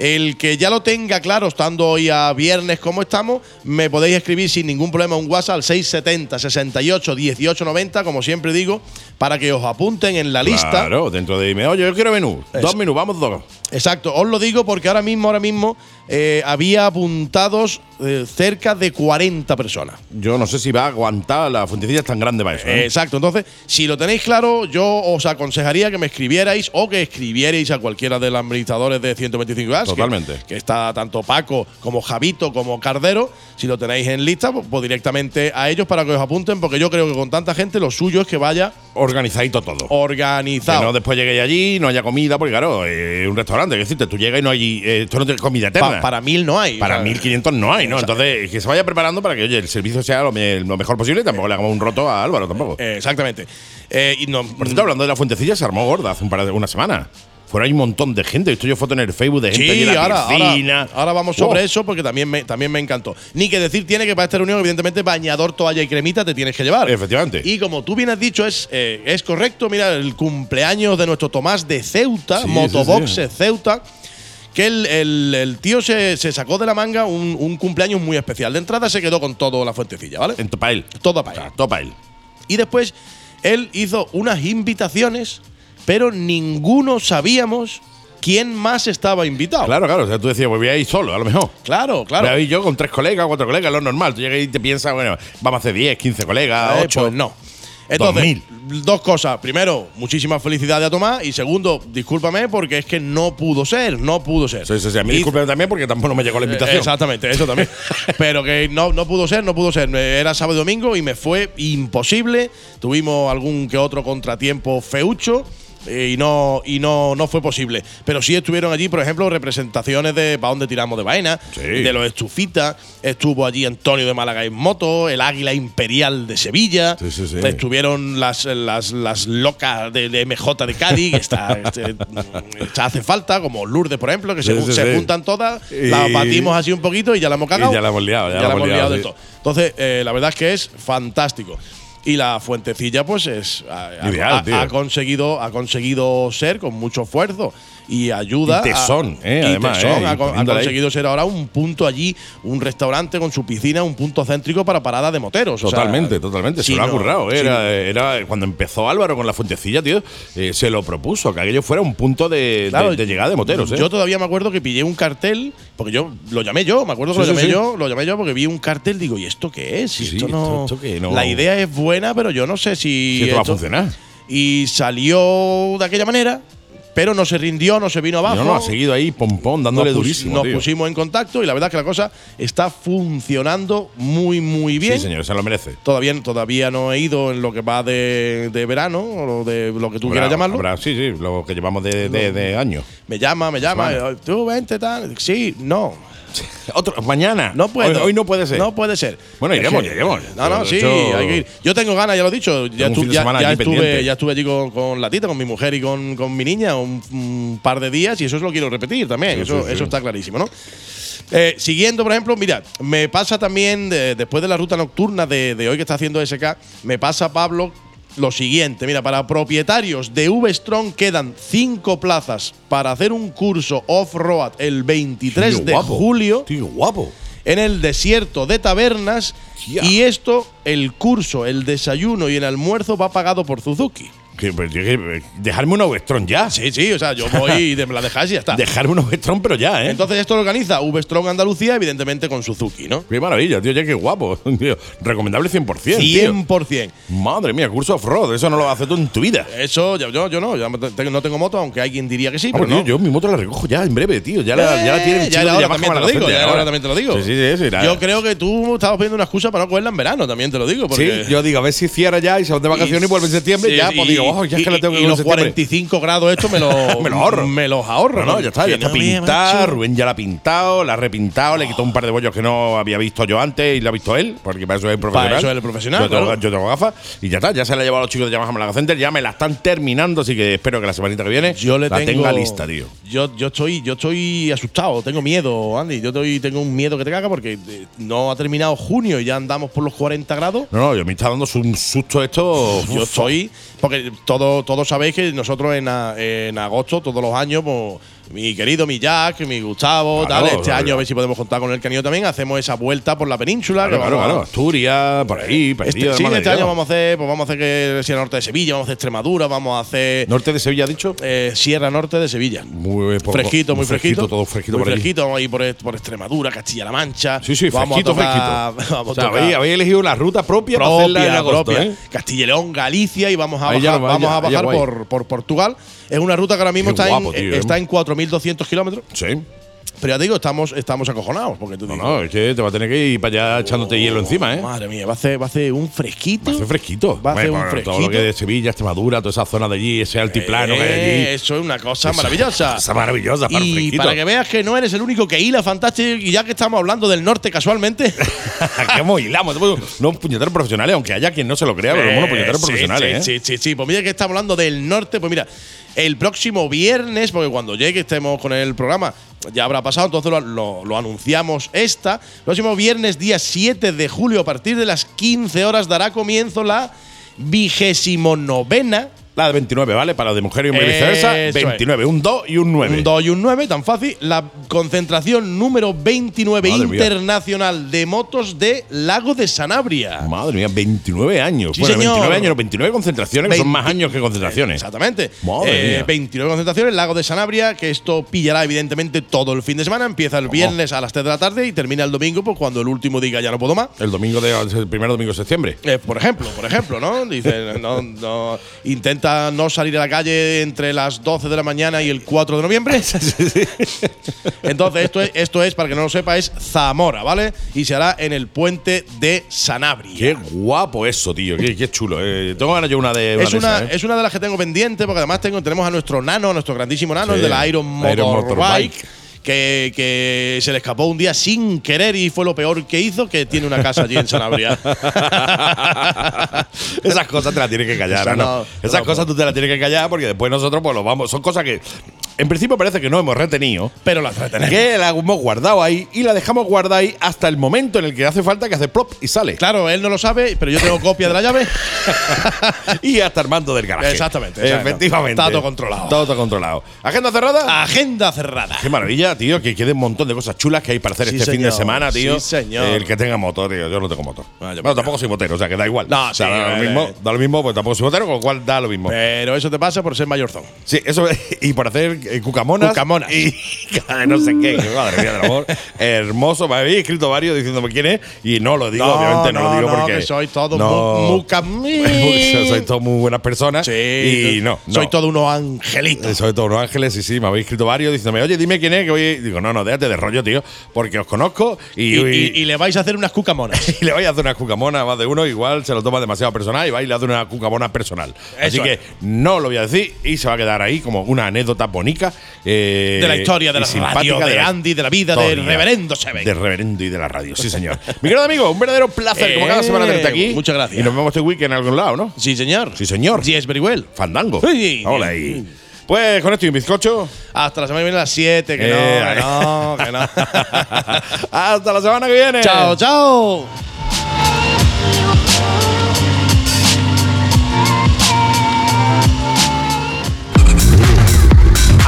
El que ya lo tenga claro, estando hoy a viernes como estamos, me podéis escribir sin ningún problema un WhatsApp al 670 68 18 90, como siempre digo, para que os apunten en la lista. Claro, dentro de dime, oye, yo quiero menú. Dos menús, vamos dos. Exacto, os lo digo porque ahora mismo, ahora mismo, eh, había apuntados eh, cerca de 40 personas. Yo no sé si va a aguantar la fuentecilla tan grande para eso. ¿eh? Exacto, entonces, si lo tenéis claro, yo os aconsejaría que me escribierais o que escribierais a cualquiera de los administradores de 125 gas. que- Totalmente. Que, está tanto Paco como Javito como Cardero. Si lo tenéis en lista, pues, pues directamente a ellos para que os apunten, porque yo creo que con tanta gente lo suyo es que vaya Organizadito todo. organizado. Que no después lleguéis allí, no haya comida, porque claro, es un restaurante, que decirte, tú llegas y no hay, eh, esto no tiene comida eterna. Pa- para mil no hay. Para sea, 1500 no hay, ¿no? Entonces, que se vaya preparando para que, oye, el servicio sea lo, me- lo mejor posible y tampoco le hagamos un roto a Álvaro tampoco. eh, exactamente. Eh, y no, Por cierto, hablando de la fuentecilla, se armó gorda hace un par de una semana. Fueron ahí un montón de gente. Esto yo foto en el Facebook de gente Sí, en la ahora, piscina. ahora, ahora vamos sobre Oh. eso porque también me, también me encantó. Ni que decir tiene que para esta reunión, evidentemente, bañador, toalla y cremita te tienes que llevar. Efectivamente. Y como tú bien has dicho, es, eh, es correcto. Mira, el cumpleaños de nuestro Tomás de Ceuta, Sí, Motoboxe sí, Ceuta. Que el, el- el tío se, se sacó de la manga un, un cumpleaños muy especial. De entrada se quedó con todo la fuentecilla, ¿vale? En para él. Todo para él. Todo para él. Y después él hizo unas invitaciones, pero ninguno sabíamos quién más estaba invitado. Claro, claro. O sea, tú decías, pues voy a ir solo, a lo mejor. claro. claro. Voy a ir yo con tres colegas, cuatro colegas, lo normal. Tú llegas y te piensas, bueno, vamos a hacer 10, 15 colegas, Eh, 8. Pues no. Entonces, dos cosas. Primero, muchísimas felicidades a Tomás. Y segundo, discúlpame porque es que no pudo ser, no pudo ser. Sí, sí, sí. A mí discúlpeme también porque tampoco me llegó la invitación. Eh, Exactamente, eso también. Pero que no, no pudo ser, no pudo ser. Era sábado y domingo y me fue imposible. Tuvimos algún que otro contratiempo feucho. Eh, Y no, y no, no fue posible. Pero sí estuvieron allí, por ejemplo, representaciones de para dónde tiramos de vaina, Sí. de los estufitas. Estuvo allí Antonio de Málaga en moto, el Águila Imperial de Sevilla. Sí, sí, sí. Estuvieron las, las, las locas de, de MJ de Cádiz, que está, este, está- hace falta, como Lourdes, por ejemplo, que se, se juntan todas, Y- las batimos así un poquito y ya la hemos cagado. Y ya la hemos liado, ya Ya la hemos liado sí. todo. Entonces, eh, la verdad es que es fantástico. Y la fuentecilla, pues es. Ha, ha- Ideal, ha- tío. ha conseguido, ha conseguido ser con mucho esfuerzo y ayuda. Y tesón, a- eh, y además, tesón, eh, ha, ahí. conseguido ser ahora un punto allí, un restaurante con su piscina, un punto céntrico para parada de moteros. o sea, Totalmente, totalmente. si se lo ha currado. si Era, era cuando empezó Álvaro con la fuentecilla, tío, eh, se lo propuso, que aquello fuera un punto de, Claro, de- de llegada de moteros. ¿eh? Yo todavía me acuerdo que pillé un cartel, porque yo lo llamé yo, me acuerdo que Sí, lo llamé sí. yo, lo llamé yo porque vi un cartel, digo, ¿y esto qué es? Esto sí, no, esto- esto qué, no- La idea es buena, pero yo no sé si. Si esto va a funcionar. Y salió de aquella manera, pero no se rindió, no se vino abajo. No, no, ha seguido ahí, pompón, dándole nos durísimo. Nos tío. pusimos en contacto y la verdad es que la cosa está funcionando muy, muy bien. Sí, señor, se lo merece. Todavía, todavía no he ido en lo que va de, de verano, o de lo que tú Habrá- quieras llamarlo. habrá- sí, sí, lo que llevamos de, de, de años. Me llama, me llama. Eh, Tú vente, tal. Sí, no. Otro, mañana. No puedo. Hoy, hoy no puede ser. No puede ser. Bueno, iremos, iremos. No, no, sí, hay que ir. Yo tengo ganas, ya lo he dicho. Ya, estu- ya- ya estuve, ya estuve allí con, con la tita, con mi mujer y con, con mi niña un, un par de días y eso es lo quiero repetir también. Sí, eso, sí. eso está clarísimo, ¿no? Eh, siguiendo, por ejemplo, mira, me pasa también, de- después de la ruta nocturna de, de hoy que está haciendo SK, me pasa, Pablo, lo siguiente. Mira, para propietarios de V-Strong quedan cinco plazas para hacer un curso off-road el 23 Tío de guapo. julio Tío, guapo. en el desierto de tabernas. Y esto, el curso, el desayuno y el almuerzo va pagado por Suzuki. Que, pues, yo que- dejarme un Ovestron ya. Sí, sí, o sea, yo voy y de- me la dejáis y ya está. Dejarme un Ovestron, pero ya, ¿eh? Entonces esto lo organiza V-Strong Andalucía, evidentemente con Suzuki, ¿no? Qué maravilla, tío, ya qué guapo. Tío, recomendable 100%. tío. 100%. Madre mía, curso off-road, eso no lo haces tú en tu vida. Eso, yo, yo, yo no, yo no tengo moto, aunque alguien diría que sí, pero pues, tío, yo mi moto la recojo ya en breve, tío. Ya la, ya la tiene Eh, ya era hora también te lo digo, ya era hora también te lo digo. Sí, sí, sí. sí, Yo creo que tú estabas pidiendo una excusa para no cogerla en verano, también te lo digo. Porque Sí, yo digo, a ver si cierra ya y se van de vacaciones y, vuelve en septiembre. Sí, ya, y- pues digo, oh, ya es que y- tengo que los septiembre. 45 grados esto me, lo, Me los ahorro. Me los ahorro. No, ya está, ya está pintada. Rubén ya la ha pintado, la ha repintado, le quitó un par de bollos que no había visto yo antes y la ha visto él, porque para eso es profesional. eso es el profesional, Yo tengo, yo tengo gafas y ya está, ya se la ha llevado a los chicos de Yamaha Malaga Center, ya me la están terminando, así que espero que la semanita que viene Yo le la tengo, tenga lista, tío. Yo, yo estoy, yo estoy asustado, tengo miedo, Andy. Yo estoy, tengo un miedo que te caga porque eh, no ha terminado junio y ya andamos por los 40 grados. No, no, yo me está dando un susto esto. Yo estoy. Porque todo, todos sabéis que nosotros en, en agosto, todos los años, pues, mi querido, mi Jack, mi Gustavo, tal. Este año a ver si podemos contar con el canillo también. Hacemos esa vuelta por la península. Claro, claro, Asturias, por ahí, por. Este, sí, este año vamos a hacer, pues vamos a hacer que sea norte de Sevilla, vamos a hacer Extremadura, vamos a hacer. ¿Norte de Sevilla, dicho? Eh, Sierra Norte de Sevilla. Muy poco, pues, Fresquito, muy, fresquito, Todo fresquito muy por fresquito. Vamos a ir por, por Extremadura, Castilla-La Mancha. Sí, sí, vamos fresquito, fresquito. Vamos habéis, elegido la ruta propia, propia para hacerla en agosto, propia. ¿eh? Castilla y León, Galicia y vamos a bajar, vamos a bajar por, por Portugal. Es una ruta que ahora mismo está, en, está ¿eh? en 4.000 2.200 kilómetros. Sí. Pero ya te digo, estamos, estamos acojonados. Porque tú No, dices, no, es que te va a tener que ir para allá echándote hielo encima, ¿eh? Madre mía, va a hacer, va a hacer un fresquito. Va a hacer fresquito. Va a hacer un por Todo lo fresquito. que de Sevilla, Extremadura, toda esa zona de allí, ese altiplano que hay Eh, allí. Eso es una cosa maravillosa. Cosa maravillosa para y fresquito. para que veas que no eres el único que hila fantástico y ya que estamos hablando del norte casualmente. ¿Cómo hilamos? No puñeteros profesionales, aunque haya quien no se lo crea, pero somos puñeteros sí, profesionales, sí, ¿eh? Sí, sí, sí. Pues mira que estamos hablando del norte. Pues mira, el próximo viernes, porque cuando llegue estemos con el programa, ya habrá pasado, entonces lo, lo- lo anunciamos esta. Próximo viernes, día 7 de julio, a partir de las 15 horas, dará comienzo la vigésimo novena. La de 29, ¿vale? Para la de mujer y hombre Eso viceversa, es. 29, un 2 y un 9. Un 2 y un 9, tan fácil. La concentración número 29 Madre mía. internacional de motos de Lago de Sanabria. Madre mía, 29 años. Sí, bueno, señor. 29 años, no, 29 concentraciones, que son más 20 años que concentraciones. Exactamente. Madre Eh, mía. 29 concentraciones, Lago de Sanabria, que esto pillará evidentemente todo el fin de semana. Empieza el viernes a las 3 de la tarde y termina el domingo, pues cuando el último diga ya no puedo más. El domingo de, el primer domingo de septiembre. Eh, por ejemplo, por ejemplo, ¿no? Dice, no, no- intenta no salir a la calle entre las 12 de la mañana y el 4 de noviembre. Entonces, esto es, esto es, para que no lo sepa, es Zamora, ¿vale? Y se hará en el puente de Sanabria. Qué guapo eso, tío. Qué, qué chulo. Eh, tengo ganas yo una de una es de una, ¿eh? es una de las que tengo pendiente, porque además tengo, tenemos a nuestro nano, a nuestro grandísimo nano, Sí, el de la Iron Iron Motorbike. Motorbike. Que, que se le escapó un día sin querer y fue lo peor que hizo, que tiene una casa allí en Sanabria. Esas cosas te las tienes que callar, Eso ¿no? no, Esas no, cosas tú te las tienes que callar porque después nosotros pues lo vamos. Son cosas que en principio parece que no hemos retenido. Pero las retenemos. Que la hemos guardado ahí y la dejamos guardada ahí hasta el momento en el que hace falta que hace plop y sale. Claro, él no lo sabe, pero yo tengo copia de la llave. y hasta Armando del garaje. Exactamente. Efectivamente. Está todo controlado. Todo, todo controlado. ¿Agenda cerrada? Agenda cerrada. Qué maravilla, tío, que quede un montón de cosas chulas que hay para hacer Sí, este fin de semana, tío. Sí, señor. El que tenga moto, tío. Yo no tengo moto. Ah, bueno, tampoco soy motero, o sea que da igual. No, o sea, sí, da, lo mismo, da lo mismo, pues tampoco soy motero, con lo cual da lo mismo. Pero eso te pasa por ser mayorzón. Sí, eso y por hacer eh, cucamonas. Cucamonas. Y no sé qué. Madre mía del amor. Hermoso. Me habéis escrito varios diciéndome quién es y no lo digo, No, obviamente no, no, lo digo porque. que sois todos no, mu- muca- Sois todos muy buenas personas. Sí. Y no. Soy todo unos angelitos. Soy todos unos ángeles, sí, sí, me habéis escrito varios diciéndome, oye, dime quién es, que voy. Digo, no, no, déjate de rollo, tío, porque os conozco y, Y, y- y le vais a hacer unas cucamonas. y le vais a hacer una cucamona a más de uno, igual se lo toma demasiado personal y vais y le hace una cucamona personal. Así que es. no lo voy a decir y se va a quedar ahí como una anécdota bonica. eh, de la historia de la simpática radio, de, Andy, de la vida historia del reverendo Seven. Del reverendo y de la radio, sí, señor. Mi querido amigo, un verdadero placer, como cada Eh, semana, tenerte aquí. muchas gracias. Y nos vemos este weekend en algún lado, ¿no? Sí, señor. Sí, señor. Yes, very well. Fandango. Sí. Hola ahí. Pues con esto y un bizcocho. Hasta la semana que viene a las 7, que Eh, no, que no, que no. Hasta la semana que viene. chao, chao.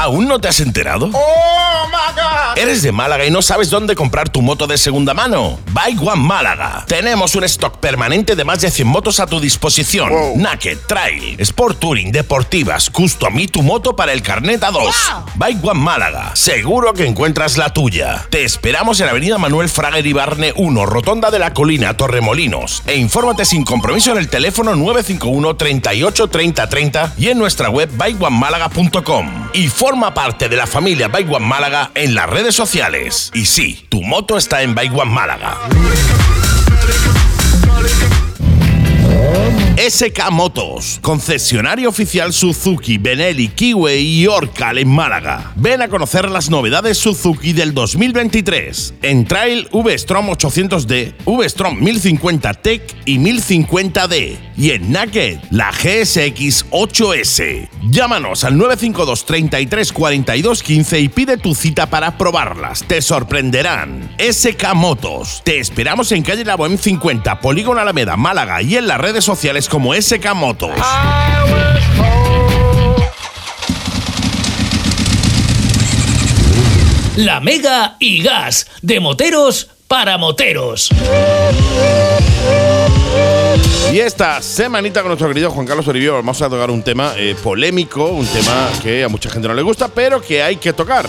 ¿Aún no te has enterado? ¡Oh, Málaga. ¿Eres de Málaga y no sabes dónde comprar tu moto de segunda mano? Bike One Málaga. Tenemos un stock permanente de más de 100 motos a tu disposición. Naked, Trail, Sport Touring, Deportivas, Custom y tu moto para el carnet A2. Bike One Málaga. Seguro que encuentras la tuya. Te esperamos en Avenida Manuel Frager y Barne 1, Rotonda de la Colina, Torremolinos. E infórmate sin compromiso en el teléfono 951 38 30 30 y en nuestra web bikeonemálaga.com. Y forma parte de la familia Bike One Málaga en las redes sociales. Y sí, tu moto está en Bike One Málaga. SK Motos, concesionario oficial Suzuki, Benelli, Kiwi y Orcal en Málaga. Ven a conocer las novedades Suzuki del 2023 en Trail V-Strom 800D, V-Strom 1050 Tech y 1050D y en Naked la GSX 8S. Llámanos al 952 33 42 15 y pide tu cita para probarlas. Te sorprenderán. SK Motos. Te esperamos en calle La Bohem 50, Polígono Alameda, Málaga y en las redes sociales como SK Motos. La Mega y Gas, de moteros para moteros. Y esta semanita con nuestro querido Juan Carlos Oribio vamos a tocar un tema eh, polémico, un tema que a mucha gente no le gusta, pero que hay que tocar.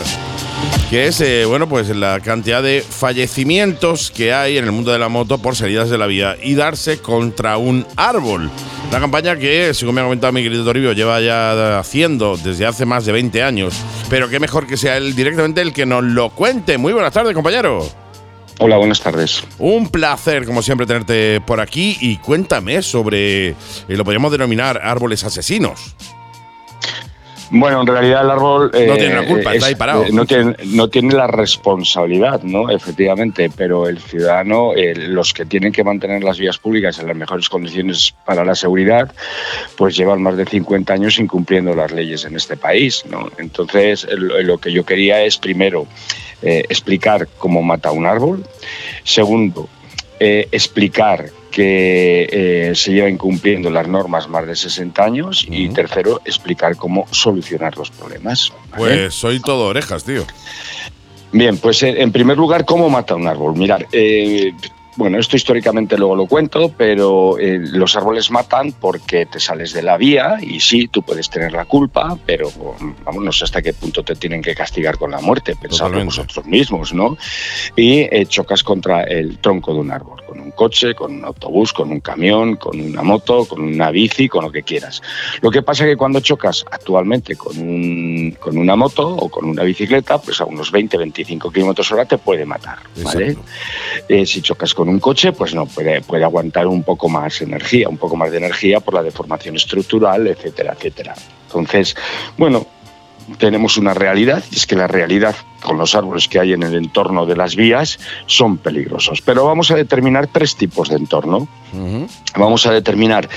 Que es, eh, bueno, pues la cantidad de fallecimientos que hay en el mundo de la moto por salidas de la vía y darse contra un árbol. Una campaña que, según me ha comentado mi querido Toribio, lleva ya haciendo desde hace más de 20 años. Pero qué mejor que sea él directamente el que nos lo cuente. Muy buenas tardes, compañero. Hola, buenas tardes. Un placer, como siempre, tenerte por aquí y cuéntame sobre, eh, lo podríamos denominar árboles asesinos. Bueno, en realidad el árbol no tiene la culpa, está ahí parado. eh, no, tiene, no tiene la responsabilidad, ¿no? Efectivamente, pero el ciudadano, eh, los que tienen que mantener las vías públicas en las mejores condiciones para la seguridad, pues llevan más de 50 años incumpliendo las leyes en este país, ¿no? Entonces, lo, lo que yo quería es primero eh, explicar cómo mata un árbol, segundo, eh, explicar que eh, se lleva incumpliendo las normas más de 60 años y tercero, explicar cómo solucionar los problemas. ¿vale? Pues soy todo orejas, tío. Bien, pues eh, en primer lugar, ¿cómo mata un árbol? Mirar, eh, bueno, esto históricamente luego lo cuento, pero eh, los árboles matan porque te sales de la vía y sí, tú puedes tener la culpa, pero vamos, no sé hasta qué punto te tienen que castigar con la muerte, pensadlo Totalmente. vosotros mismos, ¿no? Y eh, chocas contra el tronco de un árbol, con coche, con un autobús, con un camión, con una moto, con una bici, con lo que quieras. Lo que pasa es que cuando chocas actualmente con, un, con una moto o con una bicicleta, pues a unos 20-25 kilómetros hora te puede matar, ¿vale? Eh, si chocas con un coche, pues no, puede, puede aguantar un poco más energía, un poco más de energía por la deformación estructural, etcétera, etcétera. Entonces, bueno, tenemos una realidad, y es que la realidad con los árboles que hay en el entorno de las vías son peligrosos. Pero vamos a determinar tres tipos de entorno. Vamos a determinar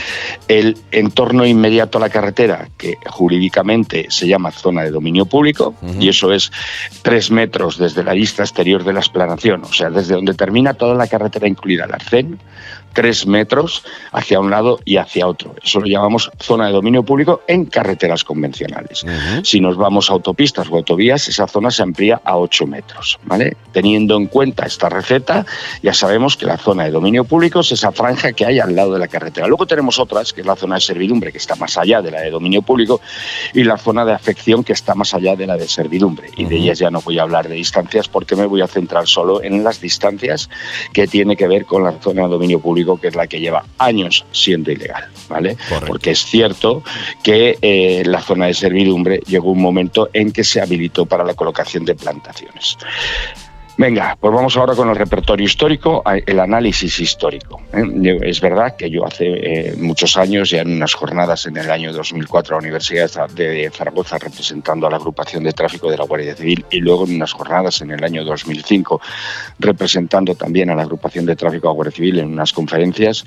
el entorno inmediato a la carretera, que jurídicamente se llama zona de dominio público, y eso es tres metros desde la vista exterior de la explanación, o sea, desde donde termina toda la carretera, incluida el arcén, tres metros hacia un lado y hacia otro. Eso lo llamamos zona de dominio público en carreteras convencionales. Si nos vamos a autopistas o autovías, esa zona se amplía a 8 metros. ¿vale? Teniendo en cuenta esta receta, ya sabemos que la zona de dominio público es esa franja que hay al lado de la carretera. Luego tenemos otras, que es la zona de servidumbre, que está más allá de la de dominio público, y la zona de afección, que está más allá de la de servidumbre. Y de ellas ya no voy a hablar de distancias porque me voy a centrar solo en las distancias que tiene que ver con la zona de dominio público, que es la que lleva años siendo ilegal. ¿vale? Porque es cierto que eh, la zona de servidumbre llegó un momento en que se habilitó para la colocación de plantaciones. Venga, pues vamos ahora con el repertorio histórico, el análisis histórico. ¿eh? Es verdad que yo hace eh, muchos años, ya en unas jornadas en el año 2004 a la Universidad de Zaragoza representando a la agrupación de tráfico de la Guardia Civil y luego en unas jornadas en el año 2005 representando también a la agrupación de tráfico de la Guardia Civil en unas conferencias,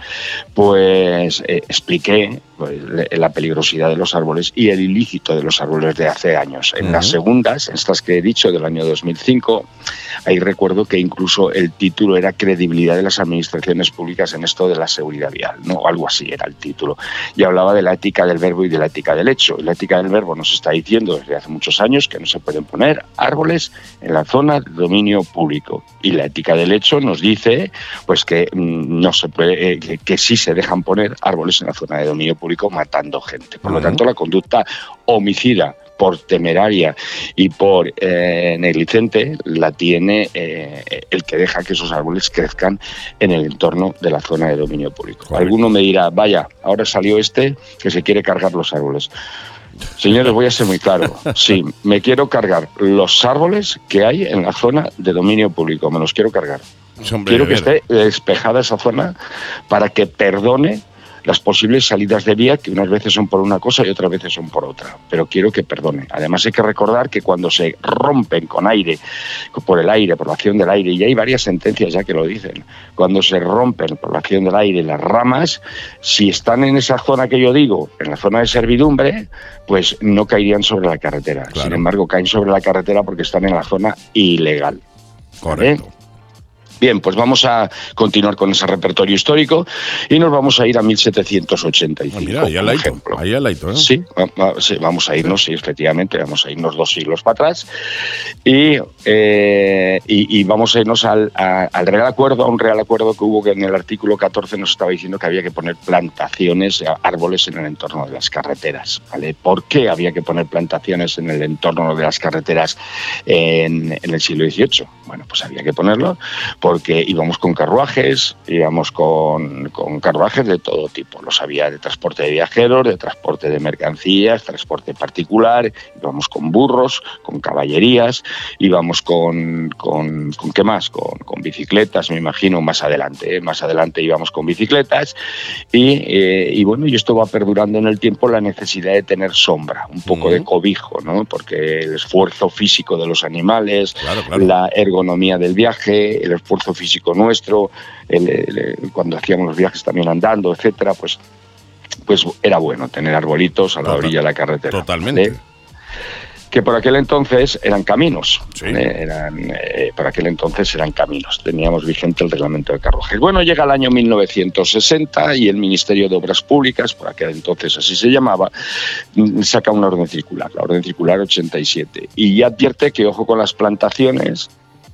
pues eh, expliqué pues, la peligrosidad de los árboles y el ilícito de los árboles de hace años. En las segundas, estas que he dicho del año 2005, hay ahí recuerdo que incluso el título era Credibilidad de las administraciones públicas en esto de la seguridad vial, ¿no? Algo así era el título. Y hablaba de la ética del verbo y de la ética del hecho. Y la ética del verbo nos está diciendo desde hace muchos años que no se pueden poner árboles en la zona de dominio público. Y la ética del hecho nos dice pues que mm, no se puede, eh, que, que sí se dejan poner árboles en la zona de dominio público matando gente. Por lo tanto, la conducta homicida por temeraria y por eh, negligente la tiene eh, el que deja que esos árboles crezcan en el entorno de la zona de dominio público. Alguno me dirá, vaya, ahora salió este que se quiere cargar los árboles. Señores, voy a ser muy claro. Sí, me quiero cargar los árboles que hay en la zona de dominio público. Me los quiero cargar. Hombre, quiero que esté despejada esa zona para que perdone las posibles salidas de vía que unas veces son por una cosa y otras veces son por otra. Pero quiero que perdone. Además hay que recordar que cuando se rompen con aire, por el aire, por la acción del aire, y hay varias sentencias ya que lo dicen, cuando se rompen por la acción del aire las ramas, si están en esa zona que yo digo, en la zona de servidumbre, pues no caerían sobre la carretera. Sin embargo, caen sobre la carretera porque están en la zona ilegal. Correcto. ¿Vale? Bien, pues vamos a continuar con ese repertorio histórico y nos vamos a ir a 1785. Ah, mira, ahí al ejemplo. ahí al ladito, ¿eh? Sí, va- va- sí, vamos a irnos, sí, efectivamente, vamos a irnos dos siglos para atrás y, eh, y, y vamos a irnos al, a- al Real Acuerdo, a un Real Acuerdo que hubo que en el artículo 14 nos estaba diciendo que había que poner plantaciones, árboles en el entorno de las carreteras. ¿vale? ¿Por qué había que poner plantaciones en el entorno de las carreteras en, en el siglo XVIII? Bueno, pues había que ponerlo porque íbamos con carruajes, íbamos con, con carruajes de todo tipo. Los había de transporte de viajeros, de transporte de mercancías, transporte particular, íbamos con burros, con caballerías, íbamos con, con, ¿con qué más? Con, con bicicletas, me imagino, más adelante. ¿eh? Más adelante íbamos con bicicletas y, eh, y bueno, y esto va perdurando en el tiempo la necesidad de tener sombra, un poco de cobijo, ¿no? Porque el esfuerzo físico de los animales, la ergonomía del viaje, el esfuerzo físico nuestro, el- el- el- cuando hacíamos los viajes también andando, etcétera, pues, pues era bueno tener arbolitos a la Total- orilla de la carretera. Totalmente. ¿vale? que por aquel entonces eran caminos. ¿eh? Eran, eh, por aquel entonces eran caminos. Teníamos vigente el reglamento de carruajes. Bueno, llega el año 1960 y el Ministerio de Obras Públicas, por aquel entonces así se llamaba, mm, saca una orden circular, la orden circular 87, y advierte que ojo con las plantaciones.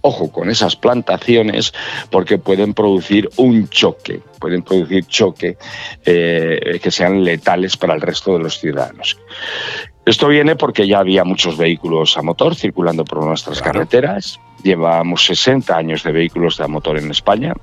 Ojo con esas plantaciones porque pueden producir un choque, pueden producir choque eh, que sean letales para el resto de los ciudadanos. Esto viene porque ya había muchos vehículos a motor circulando por nuestras carreteras. Llevamos 60 años de vehículos a motor en España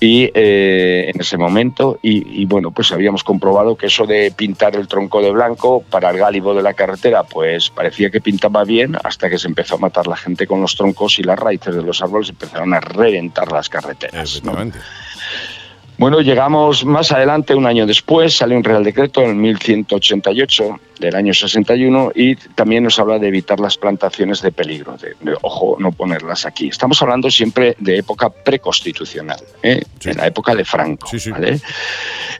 y eh, en ese momento, y, y, bueno, pues habíamos comprobado que eso de pintar el tronco de blanco para el gálibo de la carretera, pues parecía que pintaba bien hasta que se empezó a matar la gente con los troncos y las raíces de los árboles empezaron a reventar las carreteras. ¿no? Bueno, llegamos más adelante, un año después, sale un Real Decreto en 1188 del año 61 y también nos habla de evitar las plantaciones de peligro, de, de, ojo, no ponerlas aquí. Estamos hablando siempre de época preconstitucional, ¿eh? en la época de Franco. ¿vale?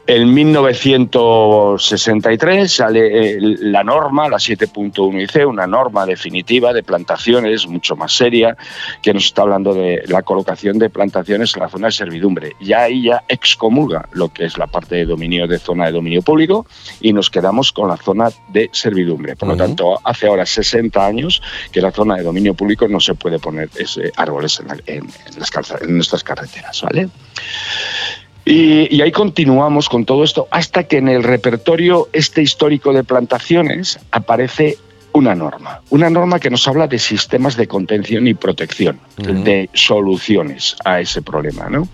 En 1963 sale eh, la norma, la 7.1ic, una norma definitiva de plantaciones mucho más seria, que nos está hablando de la colocación de plantaciones en la zona de servidumbre. Ya ahí ya excomulga lo que es la parte de dominio de zona de dominio público y nos quedamos con la zona de servidumbre. Por lo tanto, hace ahora 60 años que la zona de dominio público no se puede poner ese, árboles en, la, en, en, las calza, en nuestras carreteras, ¿vale? Y, y, ahí continuamos con todo esto hasta que en el repertorio este histórico de plantaciones aparece una norma, una norma que nos habla de sistemas de contención y protección, uh -huh. de soluciones a ese problema, ¿no?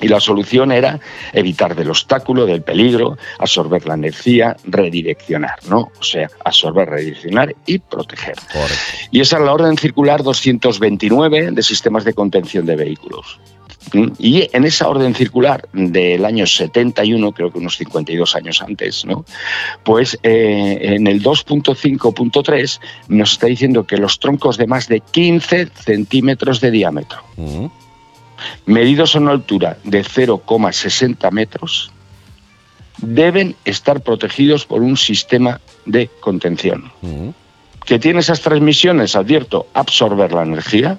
Y la solución era evitar del obstáculo, del peligro, absorber la energía, redireccionar, ¿no? O sea, absorber, redireccionar y proteger. Correcto. Y esa es la orden circular 229 de sistemas de contención de vehículos. Y en esa orden circular del año 71, creo que unos 52 años antes, ¿no? pues eh, en el 2.5.3 nos está diciendo que los troncos de más de 15 centímetros de diámetro, uh -huh. Medidos a una altura de 0,60 metros, deben estar protegidos por un sistema de contención. Uh -huh. que tiene esas tres misiones, advierto, absorber la energía,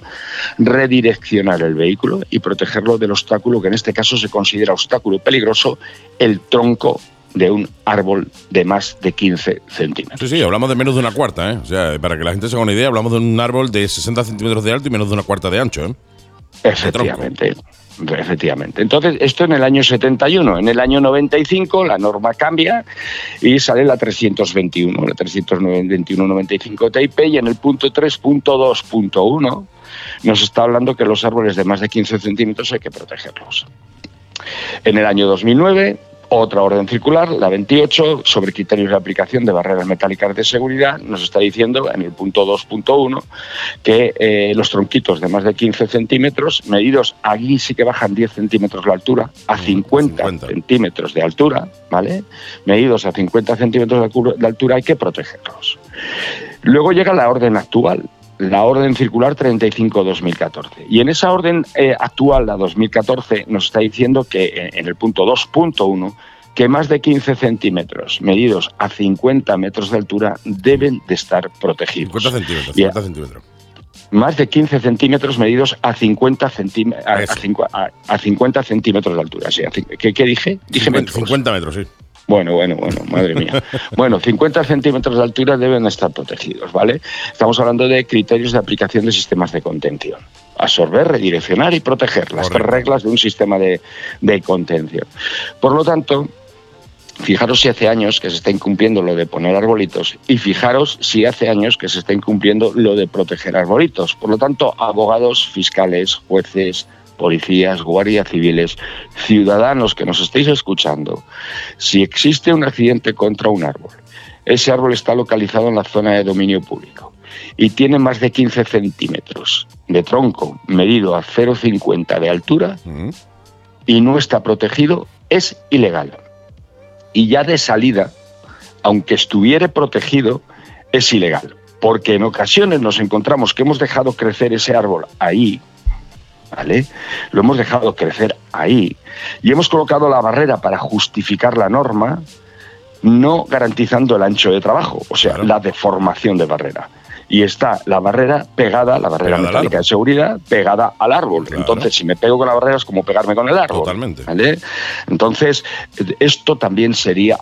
redireccionar el vehículo y protegerlo del obstáculo que en este caso se considera obstáculo peligroso, el tronco de un árbol de más de 15 centímetros. Sí, sí, hablamos de menos de una cuarta, ¿eh? O sea, para que la gente se haga una idea, hablamos de un árbol de 60 centímetros de alto y menos de una cuarta de ancho, ¿eh? Efectivamente. Efectivamente. Entonces, esto en el año 71. En el año 95 la norma cambia y sale la 321, la 321-95 TIP y en el punto 3.2.1 nos está hablando que los árboles de más de 15 centímetros hay que protegerlos. En el año 2009 otra orden circular, la 28, sobre criterios de aplicación de barreras metálicas de seguridad, nos está diciendo en el punto 2.1 que eh, los tronquitos de más de 15 centímetros, medidos allí sí que bajan 10 centímetros la altura, a 50, 50. centímetros de altura, ¿vale? Medidos a 50 centímetros de altura hay que protegerlos. Luego llega la orden actual, la orden circular 35-2014. Y en esa orden eh, actual, la 2014, nos está diciendo que eh, en el punto 2.1 que más de 15 centímetros medidos a 50 metros de altura deben de estar protegidos. 50 centímetros, 50 centímetros. Más de 15 centímetros medidos a 50, centí a, a, a 50 centímetros de altura. Sí, ¿qué, ¿qué, dije? Dije 50, metros. 50 metros, sí. Bueno, bueno, bueno, madre mía. Bueno, 50 centímetros de altura deben estar protegidos, ¿vale? Estamos hablando de criterios de aplicación de sistemas de contención. Absorber, redireccionar y proteger, las tres reglas de un sistema de, de contención. Por lo tanto, Fijaros si hace años que se está incumpliendo lo de poner arbolitos y fijaros si hace años que se está incumpliendo lo de proteger arbolitos. Por lo tanto, abogados, fiscales, jueces, policías, guardias civiles, ciudadanos que nos estéis escuchando, si existe un accidente contra un árbol, ese árbol está localizado en la zona de dominio público y tiene más de 15 centímetros de tronco medido a 0,50 de altura y no está protegido, es ilegal. Y ya de salida, aunque estuviera protegido, es ilegal. Porque en ocasiones nos encontramos que hemos dejado crecer ese árbol ahí, ¿vale? Lo hemos dejado crecer ahí y hemos colocado la barrera para justificar la norma, no garantizando el ancho de trabajo, o sea, claro. la deformación de barrera. Y está la barrera pegada, la barrera pegada metálica de seguridad, pegada al árbol. Claro. Entonces, si me pego con la barrera es como pegarme con el árbol. Totalmente. ¿vale? Entonces, esto también sería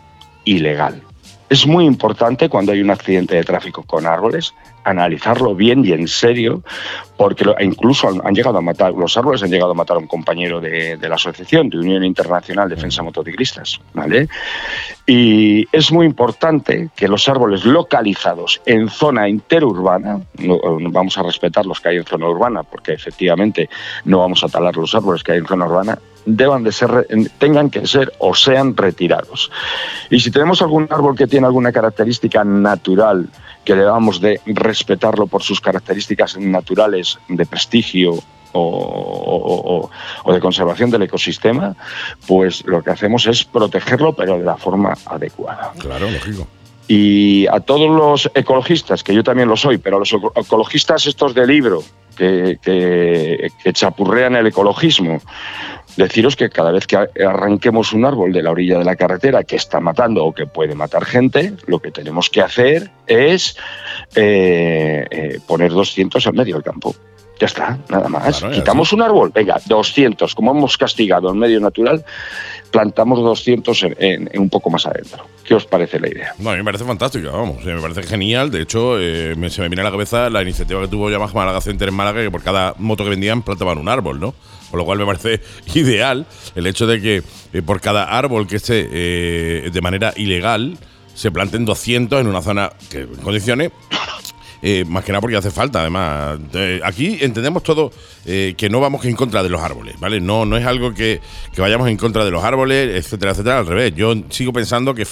ilegal. Es muy importante cuando hay un accidente de tráfico con árboles analizarlo bien y en serio, porque incluso han, llegado a matar, los árboles han llegado a matar a un compañero de, de la Asociación de Unión Internacional Defensa Motociclistas, ¿vale? Y es muy importante que los árboles localizados en zona interurbana, vamos a respetar los que hay en zona urbana, porque efectivamente no vamos a talar los árboles que hay en zona urbana, deban de ser, tengan que ser o sean retirados. Y si tenemos algún árbol que tiene alguna característica natural, que debamos de respetarlo por sus características naturales de prestigio o, o, o, de conservación del ecosistema, pues lo que hacemos es protegerlo, pero de la forma adecuada. Claro, lógico. Y a todos los ecologistas, que yo también lo soy, pero a los ecologistas estos de libro, que, que, que chapurrean el ecologismo, deciros que cada vez que arranquemos un árbol de la orilla de la carretera que está matando o que puede matar gente, lo que tenemos que hacer es eh, eh, poner 200 en medio del campo. Ya está, nada más. Claro, Quitamos un árbol, venga, 200. Como hemos castigado en medio natural, plantamos 200 en, en, en un poco más adentro. ¿Qué os parece la idea? No, a mí me parece fantástica, vamos. Me parece genial. De hecho, eh, me, se me viene a la cabeza la iniciativa que tuvo Yamaha Málaga Center en Málaga, que por cada moto que vendían plantaban un árbol, ¿no? Con lo cual me parece ideal el hecho de que eh, por cada árbol que esté eh, de manera ilegal se planten 200 en una zona que en condiciones eh, más que nada porque hace falta, además. Eh, aquí entendemos todo eh, que no vamos en contra de los árboles, ¿vale? No, no es algo que, que, vayamos en contra de los árboles, etcétera, etcétera. Al revés, yo sigo pensando que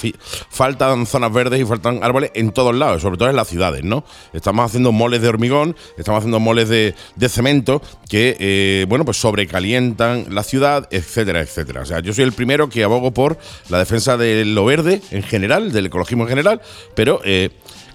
faltan zonas verdes y faltan árboles en todos lados, sobre todo en las ciudades, ¿no? Estamos haciendo moles de hormigón, estamos haciendo moles de, de cemento que, bueno, pues sobrecalientan la ciudad, etcétera, etcétera. O sea, yo soy el primero que abogo por la defensa de lo verde en general, del ecologismo en general, pero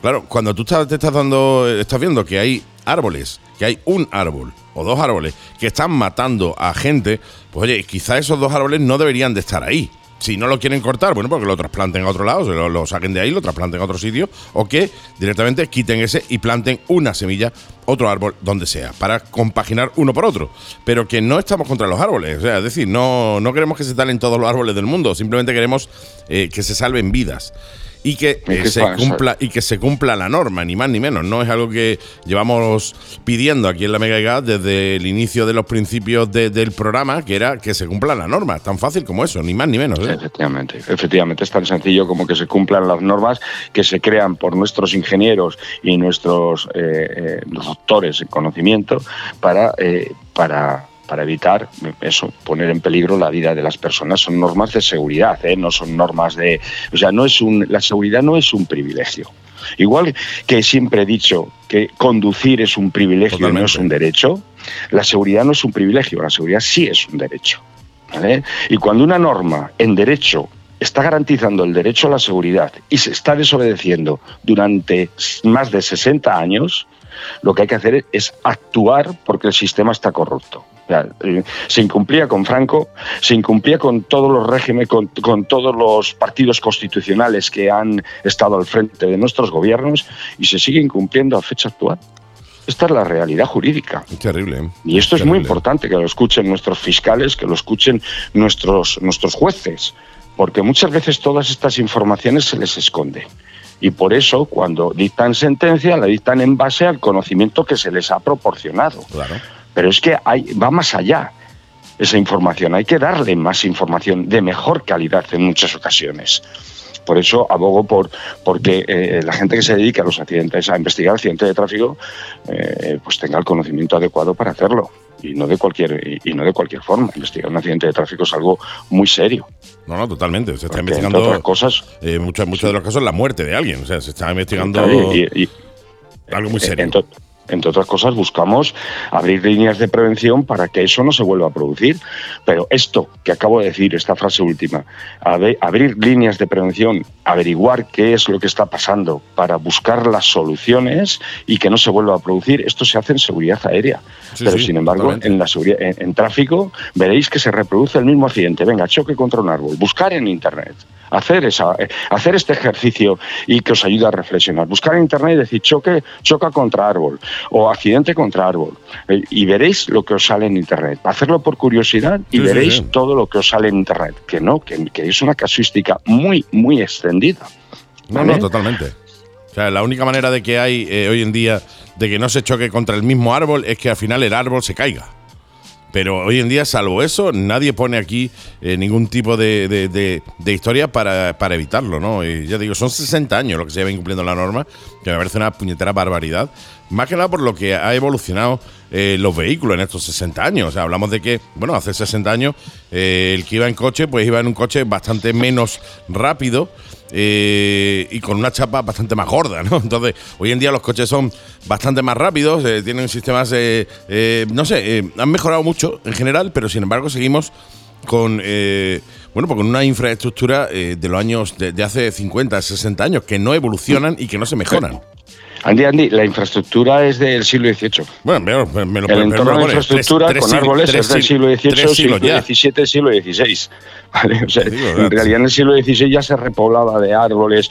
Claro, cuando tú estás, te estás dando, estás viendo que hay árboles, que hay un árbol o dos árboles que están matando a gente, pues oye, quizás esos dos árboles no deberían de estar ahí. si no lo quieren cortar, bueno, porque lo trasplanten a otro lado, se lo, lo saquen de ahí, lo trasplanten a otro sitio, o que directamente quiten ese y planten una semilla, otro árbol, donde sea, para compaginar uno por otro. Pero que no estamos contra los árboles, o sea, es decir, no, no queremos que se talen todos los árboles del mundo, simplemente queremos eh, que se salven vidas y que, ¿Y eh, se cumpla y que se cumpla la norma, ni más ni menos. No es algo que llevamos pidiendo aquí en la Mega Gas desde el inicio de los principios de- del programa, que era que se cumpla la norma. Tan fácil como eso, ni más ni menos. ¿eh? Efectivamente, efectivamente, es tan sencillo como que se cumplan las normas que se crean por nuestros ingenieros y nuestros eh, doctores en conocimiento para, para, para evitar eso, poner en peligro la vida de las personas. Son normas de seguridad, ¿eh? no son normas de... O sea, no es un, la seguridad no es un privilegio. Igual que siempre he dicho que conducir es un privilegio y no Totalmente. es un derecho, la seguridad no es un privilegio, la seguridad sí es un derecho. ¿vale? Y cuando una norma en derecho está garantizando el derecho a la seguridad y se está desobedeciendo durante más de 60 años, lo que hay que hacer es actuar porque el sistema está corrupto. O sea, eh, se incumplía con Franco, se incumplía con todos los regímenes, con, con todos los partidos constitucionales que han estado al frente de nuestros gobiernos y se sigue incumpliendo a fecha actual. Esta es la realidad jurídica. Terrible. ¿eh? Y esto es muy importante que lo escuchen nuestros fiscales, que lo escuchen nuestros, nuestros jueces, porque muchas veces todas estas informaciones se les esconde. Y por eso, cuando dictan sentencia, la dictan en base al conocimiento que se les ha proporcionado. Claro. Pero es que hay, va más allá esa información. Hay que darle más información de mejor calidad en muchas ocasiones. Por eso abogo por porque eh, la gente que se dedica a los accidentes, a investigar accidentes de tráfico, eh, pues tenga el conocimiento adecuado para hacerlo y no de cualquier y, y no de cualquier forma. Investigar un accidente de tráfico es algo muy serio. No, no, totalmente. Se está Porque, investigando otras cosas, eh, muchos, muchos de los casos la muerte de alguien. O sea, se está investigando y- y- algo muy serio. Entre otras cosas, buscamos abrir líneas de prevención para que eso no se vuelva a producir. Pero esto que acabo de decir, esta frase última, abrir líneas de prevención, averiguar qué es lo que está pasando para buscar las soluciones y que no se vuelva a producir, esto se hace en seguridad aérea. Sí, Pero sí, sin embargo, totalmente. en la seguridad, en, en tráfico veréis que se reproduce el mismo accidente. Venga, choque contra un árbol, buscar en internet. Hacer, esa, eh, hacer este ejercicio y que os ayude a reflexionar. Buscar en internet y decir choque, choca contra árbol o accidente contra árbol. Eh, y veréis lo que os sale en internet. Hacerlo por curiosidad y Sí, veréis sí. todo lo que os sale en internet. Que no, que, que es una casuística muy, muy extendida. No, no, totalmente. O sea, la única manera de que hay eh, hoy en día de que no se choque contra el mismo árbol es que al final el árbol se caiga. Pero hoy en día, salvo eso, nadie pone aquí eh, ningún tipo de, de- de- de historia para, para evitarlo, ¿no? Y ya digo, son 60 años lo que se lleva incumpliendo la norma, que me parece una puñetera barbaridad. Más que nada por lo que ha evolucionado eh, los vehículos en estos 60 años. O sea, hablamos de que, bueno, hace 60 años eh, el que iba en coche, pues iba en un coche bastante menos rápido eh, y con una chapa bastante más gorda, ¿no? Entonces, hoy en día los coches son bastante más rápidos, eh, tienen sistemas, no sé, han mejorado mucho en general, pero sin embargo seguimos con, eh, bueno, pues con una infraestructura de los años, de, de hace 50, 60 años, que no evolucionan y que no se mejoran. Andy, Andy, la infraestructura es del siglo XVIII. Bueno, me, me- lo El entorno de infraestructura Tres- con árboles tres es del siglo XVIII, siglo ya. XVII, siglo XVI. ¿vale? O sea, digo, en realidad en el siglo XVI ya se repoblaba de árboles.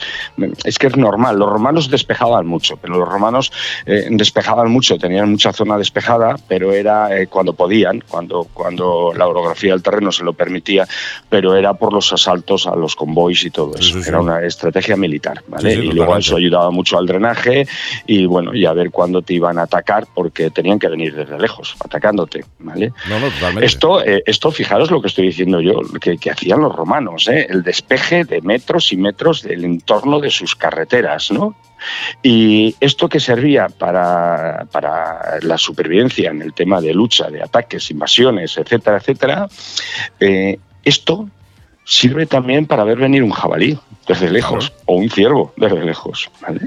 Es que es normal. Los romanos despejaban mucho, pero los romanos eh, despejaban mucho, tenían mucha zona despejada, pero era eh, cuando podían, cuando, cuando la orografía del terreno se lo permitía, pero era por los asaltos a los convoys y todo Sí, eso. sí, sí. Era una estrategia militar. ¿vale? Sí, sí, y luego eso ayudaba mucho al drenaje y bueno, y a ver cuándo te iban a atacar porque tenían que venir desde lejos, atacándote, ¿vale? No, no. Esto, eh, esto, fijaros lo que estoy diciendo yo, que, que hacían los romanos, ¿eh? el despeje de metros y metros del entorno de sus carreteras, ¿no? Y esto que servía para, para la supervivencia en el tema de lucha, de ataques, invasiones, etcétera, etcétera, eh, esto sirve también para ver venir un jabalí desde lejos o un ciervo desde lejos. ¿vale?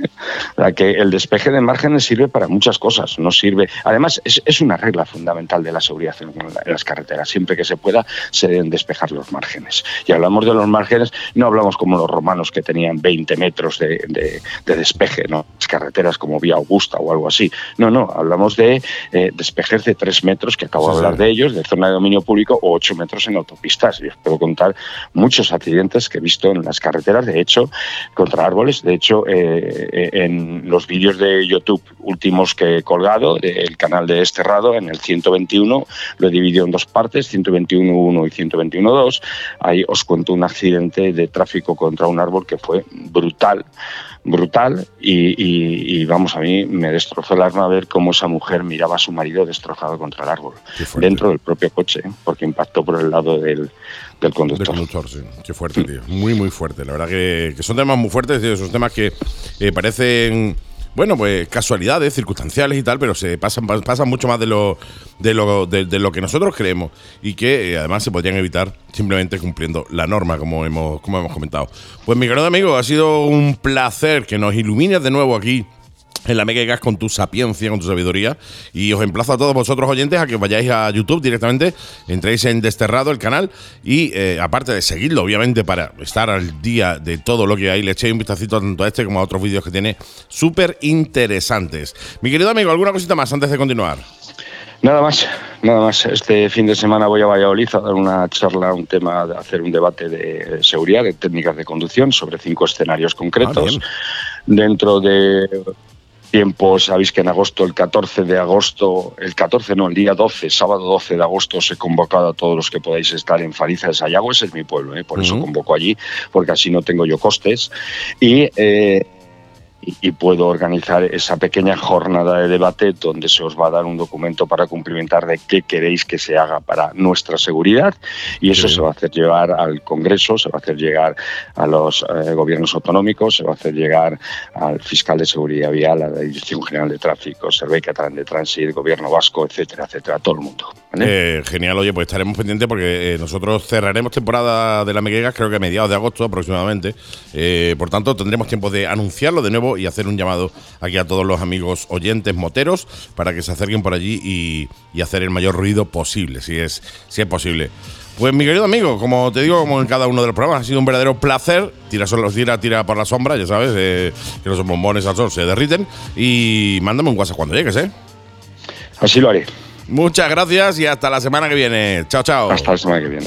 O sea, que el despeje de márgenes sirve para muchas cosas, no sirve. Además, es, es una regla fundamental de la seguridad en, en las carreteras. Siempre que se pueda, se deben despejar los márgenes. Y hablamos de los márgenes, no hablamos como los romanos que tenían 20 metros de, de- de despeje, ¿no? Las carreteras como Vía Augusta o algo así. No, no, hablamos de eh, despejes de 3 metros, que acabo Sí, de hablar sí. de ellos, de zona de dominio público, o 8 metros en autopistas. Y os puedo contar muchos accidentes que he visto en las carreteras, de hecho, contra árboles. De hecho, eh, eh, en los vídeos de YouTube últimos que he colgado, del canal de Esterrado, en el 121, lo he dividido en dos partes, 121.1 y 121.2. Ahí os cuento un accidente de tráfico contra un árbol que fue brutal, brutal. Y, y- y, vamos, a mí me destrozó el alma ver cómo esa mujer miraba a su marido destrozado contra el árbol, dentro del propio coche, porque impactó por el lado del, del De conductor. conductor, sí. Qué fuerte, tío. Muy, muy fuerte. La verdad que, que son temas muy fuertes, tío. Son temas que eh, parecen, bueno, pues casualidades, circunstanciales y tal, pero se pasan, pa- pasan mucho más de lo, de lo, de, de lo que nosotros creemos y que eh, además se podrían evitar simplemente cumpliendo la norma, como hemos, como hemos comentado. Pues mi querido amigo, ha sido un placer que nos ilumines de nuevo aquí en la Mega y Gas con tu sapiencia, con tu sabiduría. Y os emplazo a todos vosotros oyentes a que vayáis a YouTube directamente, entréis en Desterrado, el canal, y eh, aparte de seguirlo, obviamente, para estar al día de todo lo que hay, le echéis un vistacito tanto a este como a otros vídeos que tiene súper interesantes. Mi querido amigo, ¿alguna cosita más antes de continuar? Nada más, nada más. Este fin de semana voy a Valladolid a dar una charla, un tema, de hacer un debate de seguridad, de técnicas de conducción sobre cinco escenarios concretos. Dentro de tiempo, sabéis que en agosto, el 14 de agosto, el 14 no, el día 12, sábado 12 de agosto, os he convocado a todos los que podáis estar en Fariza de Sayago, ese es mi pueblo, ¿eh? por eso convoco allí, porque así no tengo yo costes. Y. eh, y- puedo organizar esa pequeña jornada de debate donde se os va a dar un documento para cumplimentar de qué queréis que se haga para nuestra seguridad y eso Sí. se va a hacer llegar al Congreso, se va a hacer llegar a los eh, gobiernos autonómicos, se va a hacer llegar al fiscal de seguridad vial, a la Dirección General de Tráfico, Servei Catalán de Tránsito, Gobierno Vasco, etcétera, etcétera, todo el mundo. ¿Vale? Eh, genial, oye, pues estaremos pendientes porque eh, nosotros cerraremos temporada de la Meguegas creo que a mediados de agosto aproximadamente. Eh, por tanto, tendremos tiempo de anunciarlo de nuevo y hacer un llamado aquí a todos los amigos oyentes moteros para que se acerquen por allí y, y hacer el mayor ruido posible, si es, si es posible. Pues mi querido amigo, como te digo, como en cada uno de los programas, ha sido un verdadero placer. Tira, solo, tira, tira por la sombra, ya sabes, eh, que los bombones al sol se derriten. Y mándame un WhatsApp cuando llegues, ¿eh? Así lo haré. Muchas gracias y hasta la semana que viene. Chao, chao. Hasta la semana que viene.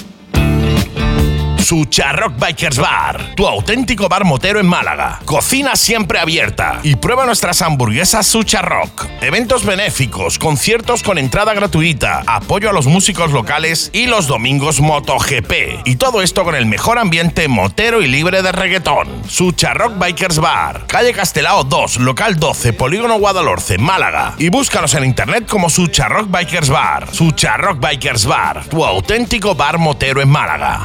Sucharrock Bikers Bar, tu auténtico bar motero en Málaga. Cocina siempre abierta y prueba nuestras hamburguesas Sucharrock. Eventos benéficos, conciertos con entrada gratuita, apoyo a los músicos locales y los domingos MotoGP. Y todo esto con el mejor ambiente motero y libre de reggaetón. Sucharrock Bikers Bar, calle Castelao 2, local 12, Polígono Guadalhorce, Málaga. Y búscanos en internet como Sucharrock Bikers Bar. Sucharrock Bikers Bar, tu auténtico bar motero en Málaga.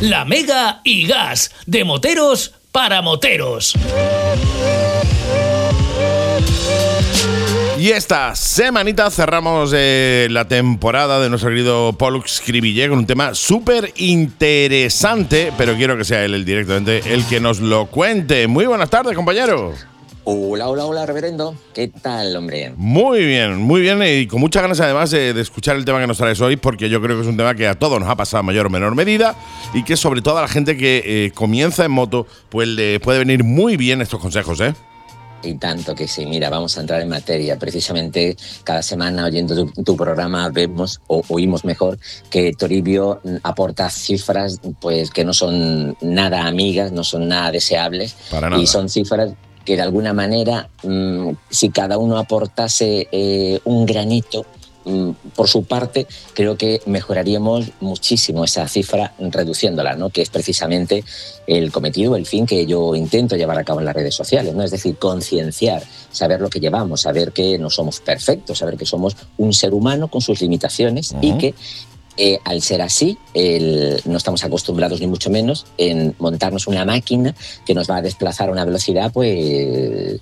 La Mega y Gas, de moteros para moteros. Y esta semanita cerramos eh, la temporada de nuestro querido Pollux Cribillé con un tema súper interesante, pero quiero que sea él el directamente el que nos lo cuente. Muy buenas tardes, compañero. Hola, hola, hola, reverendo. ¿Qué tal, hombre? Muy bien, muy bien y con muchas ganas además de, de escuchar el tema que nos traes hoy porque yo creo que es un tema que a todos nos ha pasado en mayor o menor medida y que sobre todo a la gente que eh, comienza en moto pues le puede venir muy bien estos consejos, ¿eh? Y tanto que sí, mira, vamos a entrar en materia. Precisamente cada semana oyendo tu, tu programa vemos o oímos mejor que Toribio aporta cifras pues que no son nada amigas, no son nada deseables Para nada. y son cifras que de alguna manera mm, si cada uno aportase eh, un granito mm, por su parte, creo que mejoraríamos muchísimo esa cifra reduciéndola, ¿no? que es precisamente el cometido, el fin que yo intento llevar a cabo en las redes sociales, ¿no? es decir, concienciar, saber lo que llevamos, saber que no somos perfectos, saber que somos un ser humano con sus limitaciones y que eh, al ser así, el- no estamos acostumbrados ni mucho menos en montarnos una máquina que nos va a desplazar a una velocidad pues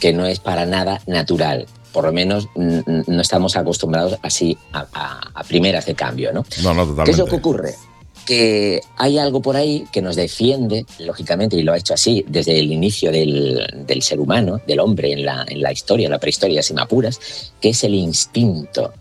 que no es para nada natural. Por lo menos no estamos acostumbrados así a, a- a primeras de cambio, ¿no? No, no, ¿Qué es lo que ocurre? Que hay algo por ahí que nos defiende, lógicamente, y lo ha hecho así desde el inicio del, del ser humano, del hombre en la, en la historia, en la prehistoria, si me apuras, que es el instinto.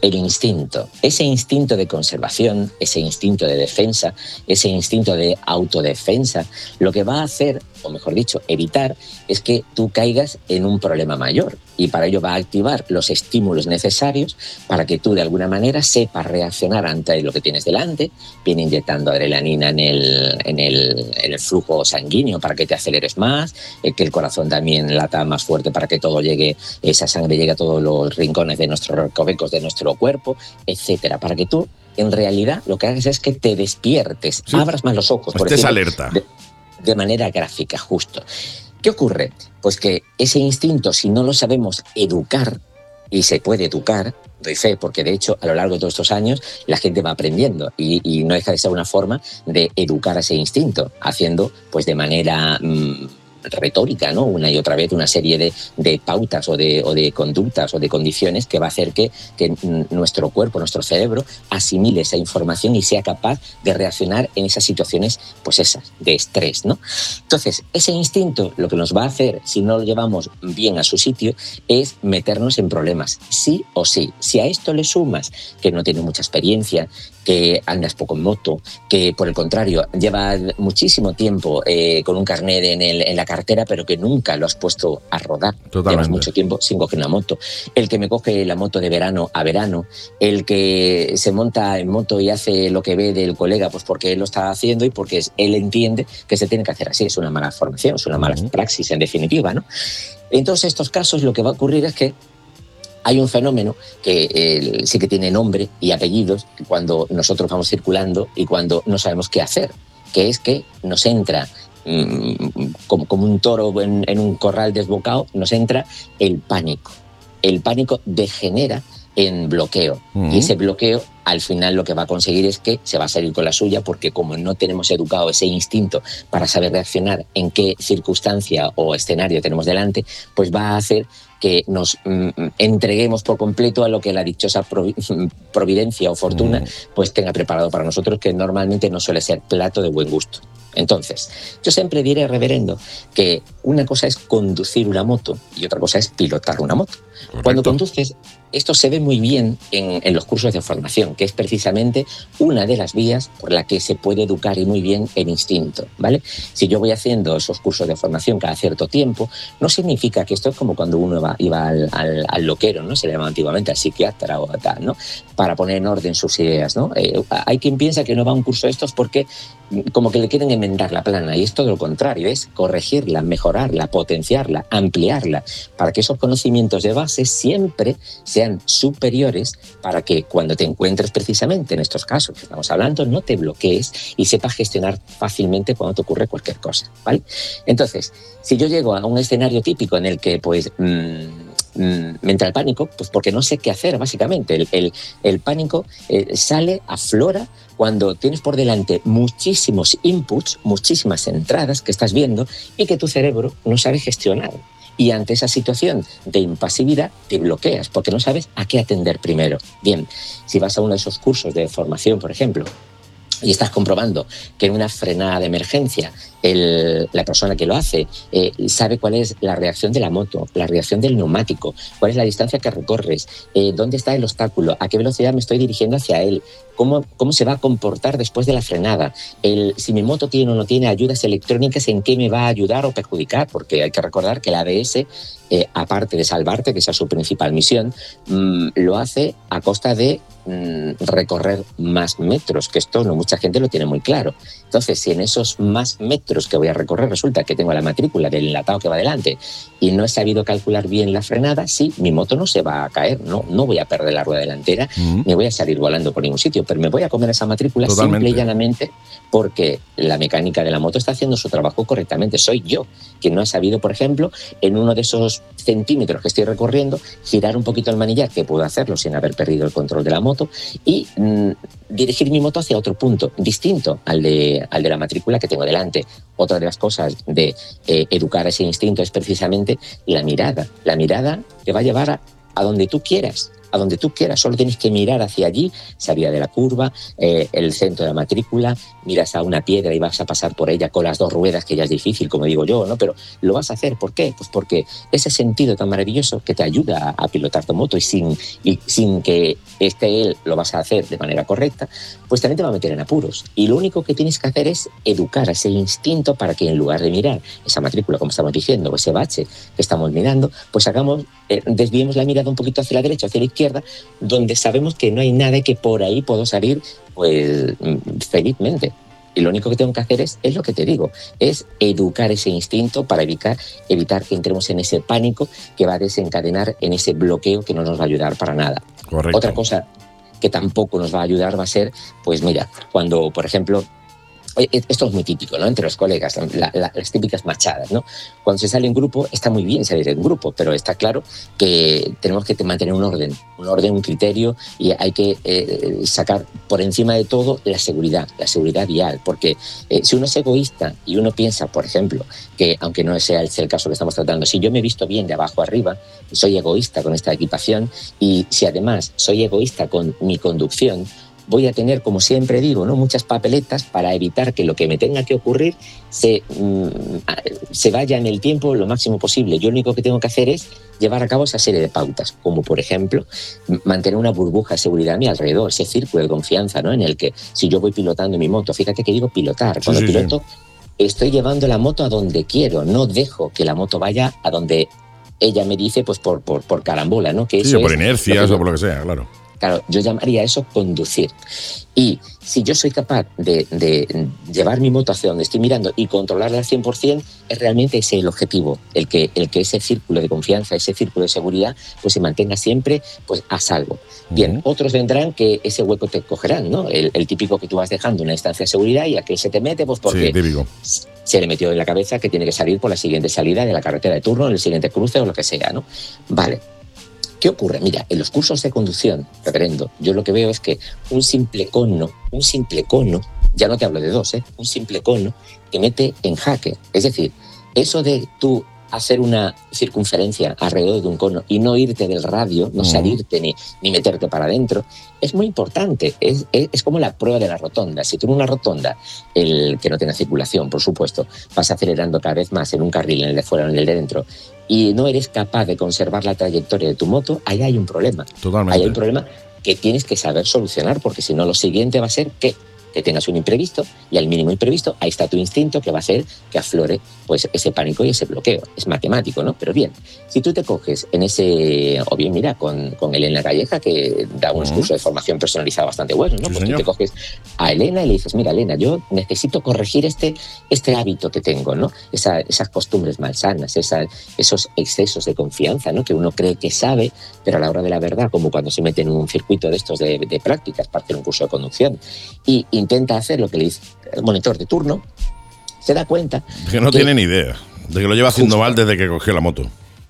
El instinto. Ese instinto de conservación, ese instinto de defensa, ese instinto de autodefensa, lo que va a hacer, o mejor dicho, evitar, es que tú caigas en un problema mayor. Y para ello va a activar los estímulos necesarios para que tú de alguna manera sepas reaccionar ante lo que tienes delante, viene inyectando adrenalina en el, en el, en el flujo sanguíneo para que te aceleres más, eh, que el corazón también lata más fuerte para que todo llegue, esa sangre llegue a todos los rincones de nuestros recovecos de nuestro cuerpo, etcétera, para que tú en realidad lo que hagas es que te despiertes, abras más los ojos. por Estés decirlo alerta. de- de manera gráfica, justo. ¿Qué ocurre? Pues que ese instinto, si no lo sabemos educar, y se puede educar, doy fe, porque de hecho a lo largo de todos estos años la gente va aprendiendo y, no deja de ser una forma de educar a ese instinto, haciendo pues de manera mm, retórica, ¿no? Una y otra vez una serie de, de pautas o de, o de conductas o de condiciones que va a hacer que, que nuestro cuerpo, nuestro cerebro asimile esa información y sea capaz de reaccionar en esas situaciones, pues esas, de estrés, ¿no? Entonces, ese instinto lo que nos va a hacer, si no lo llevamos bien a su sitio, es meternos en problemas, sí o sí. Si a esto le sumas que no tiene mucha experiencia, que andas poco en moto, que por el contrario lleva muchísimo tiempo eh, con un carnet en, el- en la cartera, pero que nunca lo has puesto a rodar. Llevas mucho tiempo sin coger una moto. El que me coge la moto de verano a verano, el que se monta en moto y hace lo que ve del colega, pues porque él lo está haciendo y porque él entiende que se tiene que hacer así. Es una mala formación, es una mala praxis en definitiva, ¿no? En todos estos casos lo que va a ocurrir es que hay un fenómeno que eh, sí que tiene nombre y apellidos cuando nosotros vamos circulando y cuando no sabemos qué hacer, que es que nos entra mm, como, como un toro en, en un corral desbocado, nos entra el pánico. El pánico degenera en bloqueo y ese bloqueo al final lo que va a conseguir es que se va a salir con la suya porque como no tenemos educado ese instinto para saber reaccionar en qué circunstancia o escenario tenemos delante, pues va a hacer que nos mm, entreguemos por completo a lo que la dichosa provi- providencia o fortuna pues tenga preparado para nosotros, que normalmente no suele ser plato de buen gusto. Entonces, yo siempre diré, reverendo, que una cosa es conducir una moto y otra cosa es pilotar una moto. Cuando conduces, esto se ve muy bien en, en los cursos de formación, que es precisamente una de las vías por la que se puede educar y muy bien el instinto, ¿vale? Si yo voy haciendo esos cursos de formación cada cierto tiempo, no significa que esto es como cuando uno iba al, al- loquero, ¿no? Se le llamaba antiguamente al psiquiatra o tal, ¿no? Para poner en orden sus ideas, ¿no? Eh, hay quien piensa que no va a un curso de estos porque como que le quieren enmendar la plana y es todo lo contrario, es corregirla, mejorarla, potenciarla, ampliarla, para que esos conocimientos de base siempre sean superiores para que cuando te encuentres precisamente en estos casos que estamos hablando no te bloquees y sepas gestionar fácilmente cuando te ocurre cualquier cosa, ¿vale? Entonces, si yo llego a un escenario típico en el que pues mm, mm, me entra el pánico, pues porque no sé qué hacer, básicamente. El, el- el pánico eh, sale, aflora cuando tienes por delante muchísimos inputs, muchísimas entradas que estás viendo y que tu cerebro no sabe gestionar. Y ante esa situación de impasividad te bloqueas porque no sabes a qué atender primero. Bien, si vas a uno de esos cursos de formación, por ejemplo, y estás comprobando que en una frenada de emergencia el- la persona que lo hace eh, sabe cuál es la reacción de la moto, la reacción del neumático, cuál es la distancia que recorres, eh, dónde está el obstáculo, a qué velocidad me estoy dirigiendo hacia él, cómo, cómo se va a comportar después de la frenada, el, si mi moto tiene o no tiene ayudas electrónicas, en qué me va a ayudar o perjudicar, porque hay que recordar que el ABS, eh, aparte de salvarte, que esa es su principal misión, mm, lo hace a costa de mm, recorrer más metros, que esto no mucha gente lo tiene muy claro. Entonces, si en esos más metros que voy a recorrer resulta que tengo la matrícula del enlatado que va adelante y no he sabido calcular bien la frenada, sí, mi moto no se va a caer, no, no voy a perder la rueda delantera, ni voy a salir volando por ningún sitio, pero me voy a comer esa matrícula Totalmente. simple y llanamente porque la mecánica de la moto está haciendo su trabajo correctamente. Soy yo quien no ha sabido, por ejemplo, en uno de esos centímetros que estoy recorriendo, girar un poquito el manillar, que puedo hacerlo sin haber perdido el control de la moto, y mm, dirigir mi moto hacia otro punto distinto al de, al de la matrícula que tengo delante. Otra de las cosas de eh, educar ese instinto es precisamente la mirada. La mirada te va a llevar a, a donde tú quieras. A donde tú quieras, solo tienes que mirar hacia allí, salida de la curva, eh, el centro de la matrícula, miras a una piedra y vas a pasar por ella con las dos ruedas, que ya es difícil, como digo yo, ¿no? Pero lo vas a hacer, ¿por qué? Pues porque ese sentido tan maravilloso que te ayuda a, a pilotar tu moto y sin, y sin que esté él lo vas a hacer de manera correcta, pues también te va a meter en apuros. Y lo único que tienes que hacer es educar a ese instinto para que en lugar de mirar esa matrícula, como estamos diciendo, o ese bache que estamos mirando, pues hagamos, eh, desviemos la mirada un poquito hacia la derecha, hacia la izquierda, donde sabemos que no hay nada y que por ahí puedo salir, pues, felizmente. Y lo único que tengo que hacer es, es lo que te digo, es educar ese instinto para evitar, evitar que entremos en ese pánico que va a desencadenar en ese bloqueo que no nos va a ayudar para nada. Correcto. Otra cosa que tampoco nos va a ayudar va a ser, pues mira, cuando, por ejemplo, esto es muy típico, ¿no? Entre los colegas, la- la- las típicas machadas, ¿no? Cuando se sale en grupo, está muy bien salir en grupo, pero está claro que tenemos que mantener un orden, un orden, un criterio y hay que eh, sacar por encima de todo la seguridad, la seguridad vial, porque eh, si uno es egoísta y uno piensa, por ejemplo, que aunque no sea el, el caso que estamos tratando, si yo me he visto bien de abajo arriba, soy egoísta con esta equipación y si además soy egoísta con mi conducción, voy a tener, como siempre digo, ¿no? muchas papeletas para evitar que lo que me tenga que ocurrir se, mm, se vaya en el tiempo lo máximo posible. Yo lo único que tengo que hacer es llevar a cabo esa serie de pautas, como por ejemplo mantener una burbuja de seguridad a mi alrededor, ese círculo de confianza ¿no? en el que si yo voy pilotando mi moto, fíjate que digo pilotar, cuando sí, sí. piloto estoy llevando la moto a donde quiero, no dejo que la moto vaya a donde ella me dice pues por, por, por carambola, ¿no? Que eso o por es inercias que o por lo que sea, claro. Claro, yo llamaría eso conducir. Y si yo soy capaz de, de llevar mi moto hacia donde estoy mirando y controlarla al 100%, es realmente ese el objetivo, el que, el que ese círculo de confianza, ese círculo de seguridad, pues se mantenga siempre pues, a salvo. Bien, otros vendrán que ese hueco te cogerán, ¿no? El, el típico que tú vas dejando una instancia de seguridad y a que se te mete, pues porque Sí, se le metió en la cabeza que tiene que salir por la siguiente salida de la carretera de turno, en el siguiente cruce o lo que sea, ¿no? Vale. ¿Qué ocurre? Mira, en los cursos de conducción, reverendo, yo lo que veo es que un simple cono, un simple cono, ya no te hablo de dos, ¿eh? un simple cono, te mete en jaque. Es decir, eso de tú hacer una circunferencia alrededor de un cono y no irte del radio, no Ujú. salirte ni, ni meterte para adentro, es muy importante. Es, es- es como la prueba de la rotonda. Si tú en una rotonda, el que no tiene circulación, por supuesto, vas acelerando cada vez más en un carril, en el de fuera o en el de dentro, y no eres capaz de conservar la trayectoria de tu moto, ahí hay un problema. Totalmente. Ahí hay un problema que tienes que saber solucionar, porque si no, lo siguiente va a ser que que tengas un imprevisto y al mínimo imprevisto ahí está tu instinto que va a hacer que aflore pues ese pánico y ese bloqueo. Es matemático, ¿no? Pero bien, si tú te coges en ese, o bien mira, con, con Elena Calleja, que da unos Ujú. cursos de formación personalizada bastante buenos, ¿no? Sí, pues tú te coges a Elena y le dices, mira, Elena, yo necesito corregir este, este hábito que tengo, ¿no? Esa- esas costumbres malsanas, esa- esos excesos de confianza, ¿no? Que uno cree que sabe, pero a la hora de la verdad, como cuando se mete en un circuito de estos de, de prácticas, parte de un curso de conducción, y intenta hacer lo que le dice el monitor de turno, se da cuenta Que no que- tiene ni idea de que lo lleva haciendo mal desde que cogió la moto.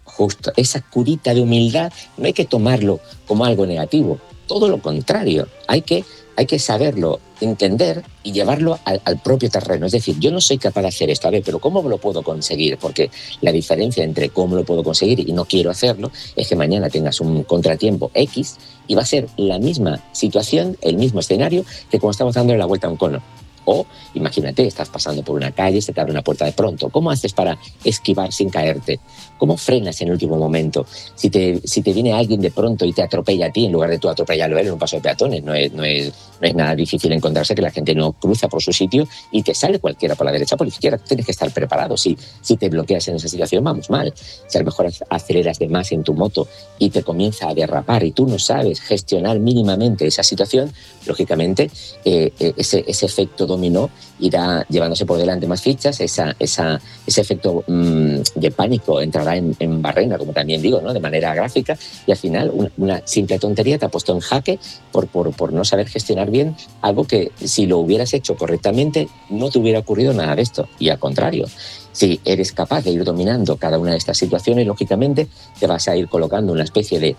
justo esa curita de humildad no hay que tomarlo como algo negativo, todo lo contrario, hay que hay que saberlo, entender y llevarlo al, propio terreno. Es decir, yo no soy capaz de hacer esto, a ver, pero ¿cómo lo puedo conseguir? Porque la diferencia entre cómo lo puedo conseguir y no quiero hacerlo es que mañana tengas un contratiempo X y va a ser la misma situación, el mismo escenario que cuando estamos dando la vuelta a un cono. O imagínate, estás pasando por una calle, se te abre una puerta de pronto. ¿Cómo haces para esquivar sin caerte? ¿Cómo frenas en el último momento? Si te, si te viene alguien de pronto y te atropella a ti, en lugar de tú atropellarlo a él en un paso de peatones, no es, no, es, no es nada difícil encontrarse que la gente no cruza por su sitio y te sale cualquiera por la derecha por la izquierda. Tienes que estar preparado. Si, si te bloqueas en esa situación, vamos mal. Si a lo mejor aceleras de más en tu moto y te comienza a derrapar y tú no sabes gestionar mínimamente esa situación, lógicamente eh, ese, ese efecto dominó irá llevándose por delante más fichas, esa, esa, ese efecto mmm, de pánico entrará en, en, barrena, como también digo, ¿no? de manera gráfica, y al final una, una, simple tontería te ha puesto en jaque por, por, por no saber gestionar bien algo que si lo hubieras hecho correctamente no te hubiera ocurrido nada de esto, y al contrario. Si eres capaz de ir dominando cada una de estas situaciones, lógicamente te vas a ir colocando una especie de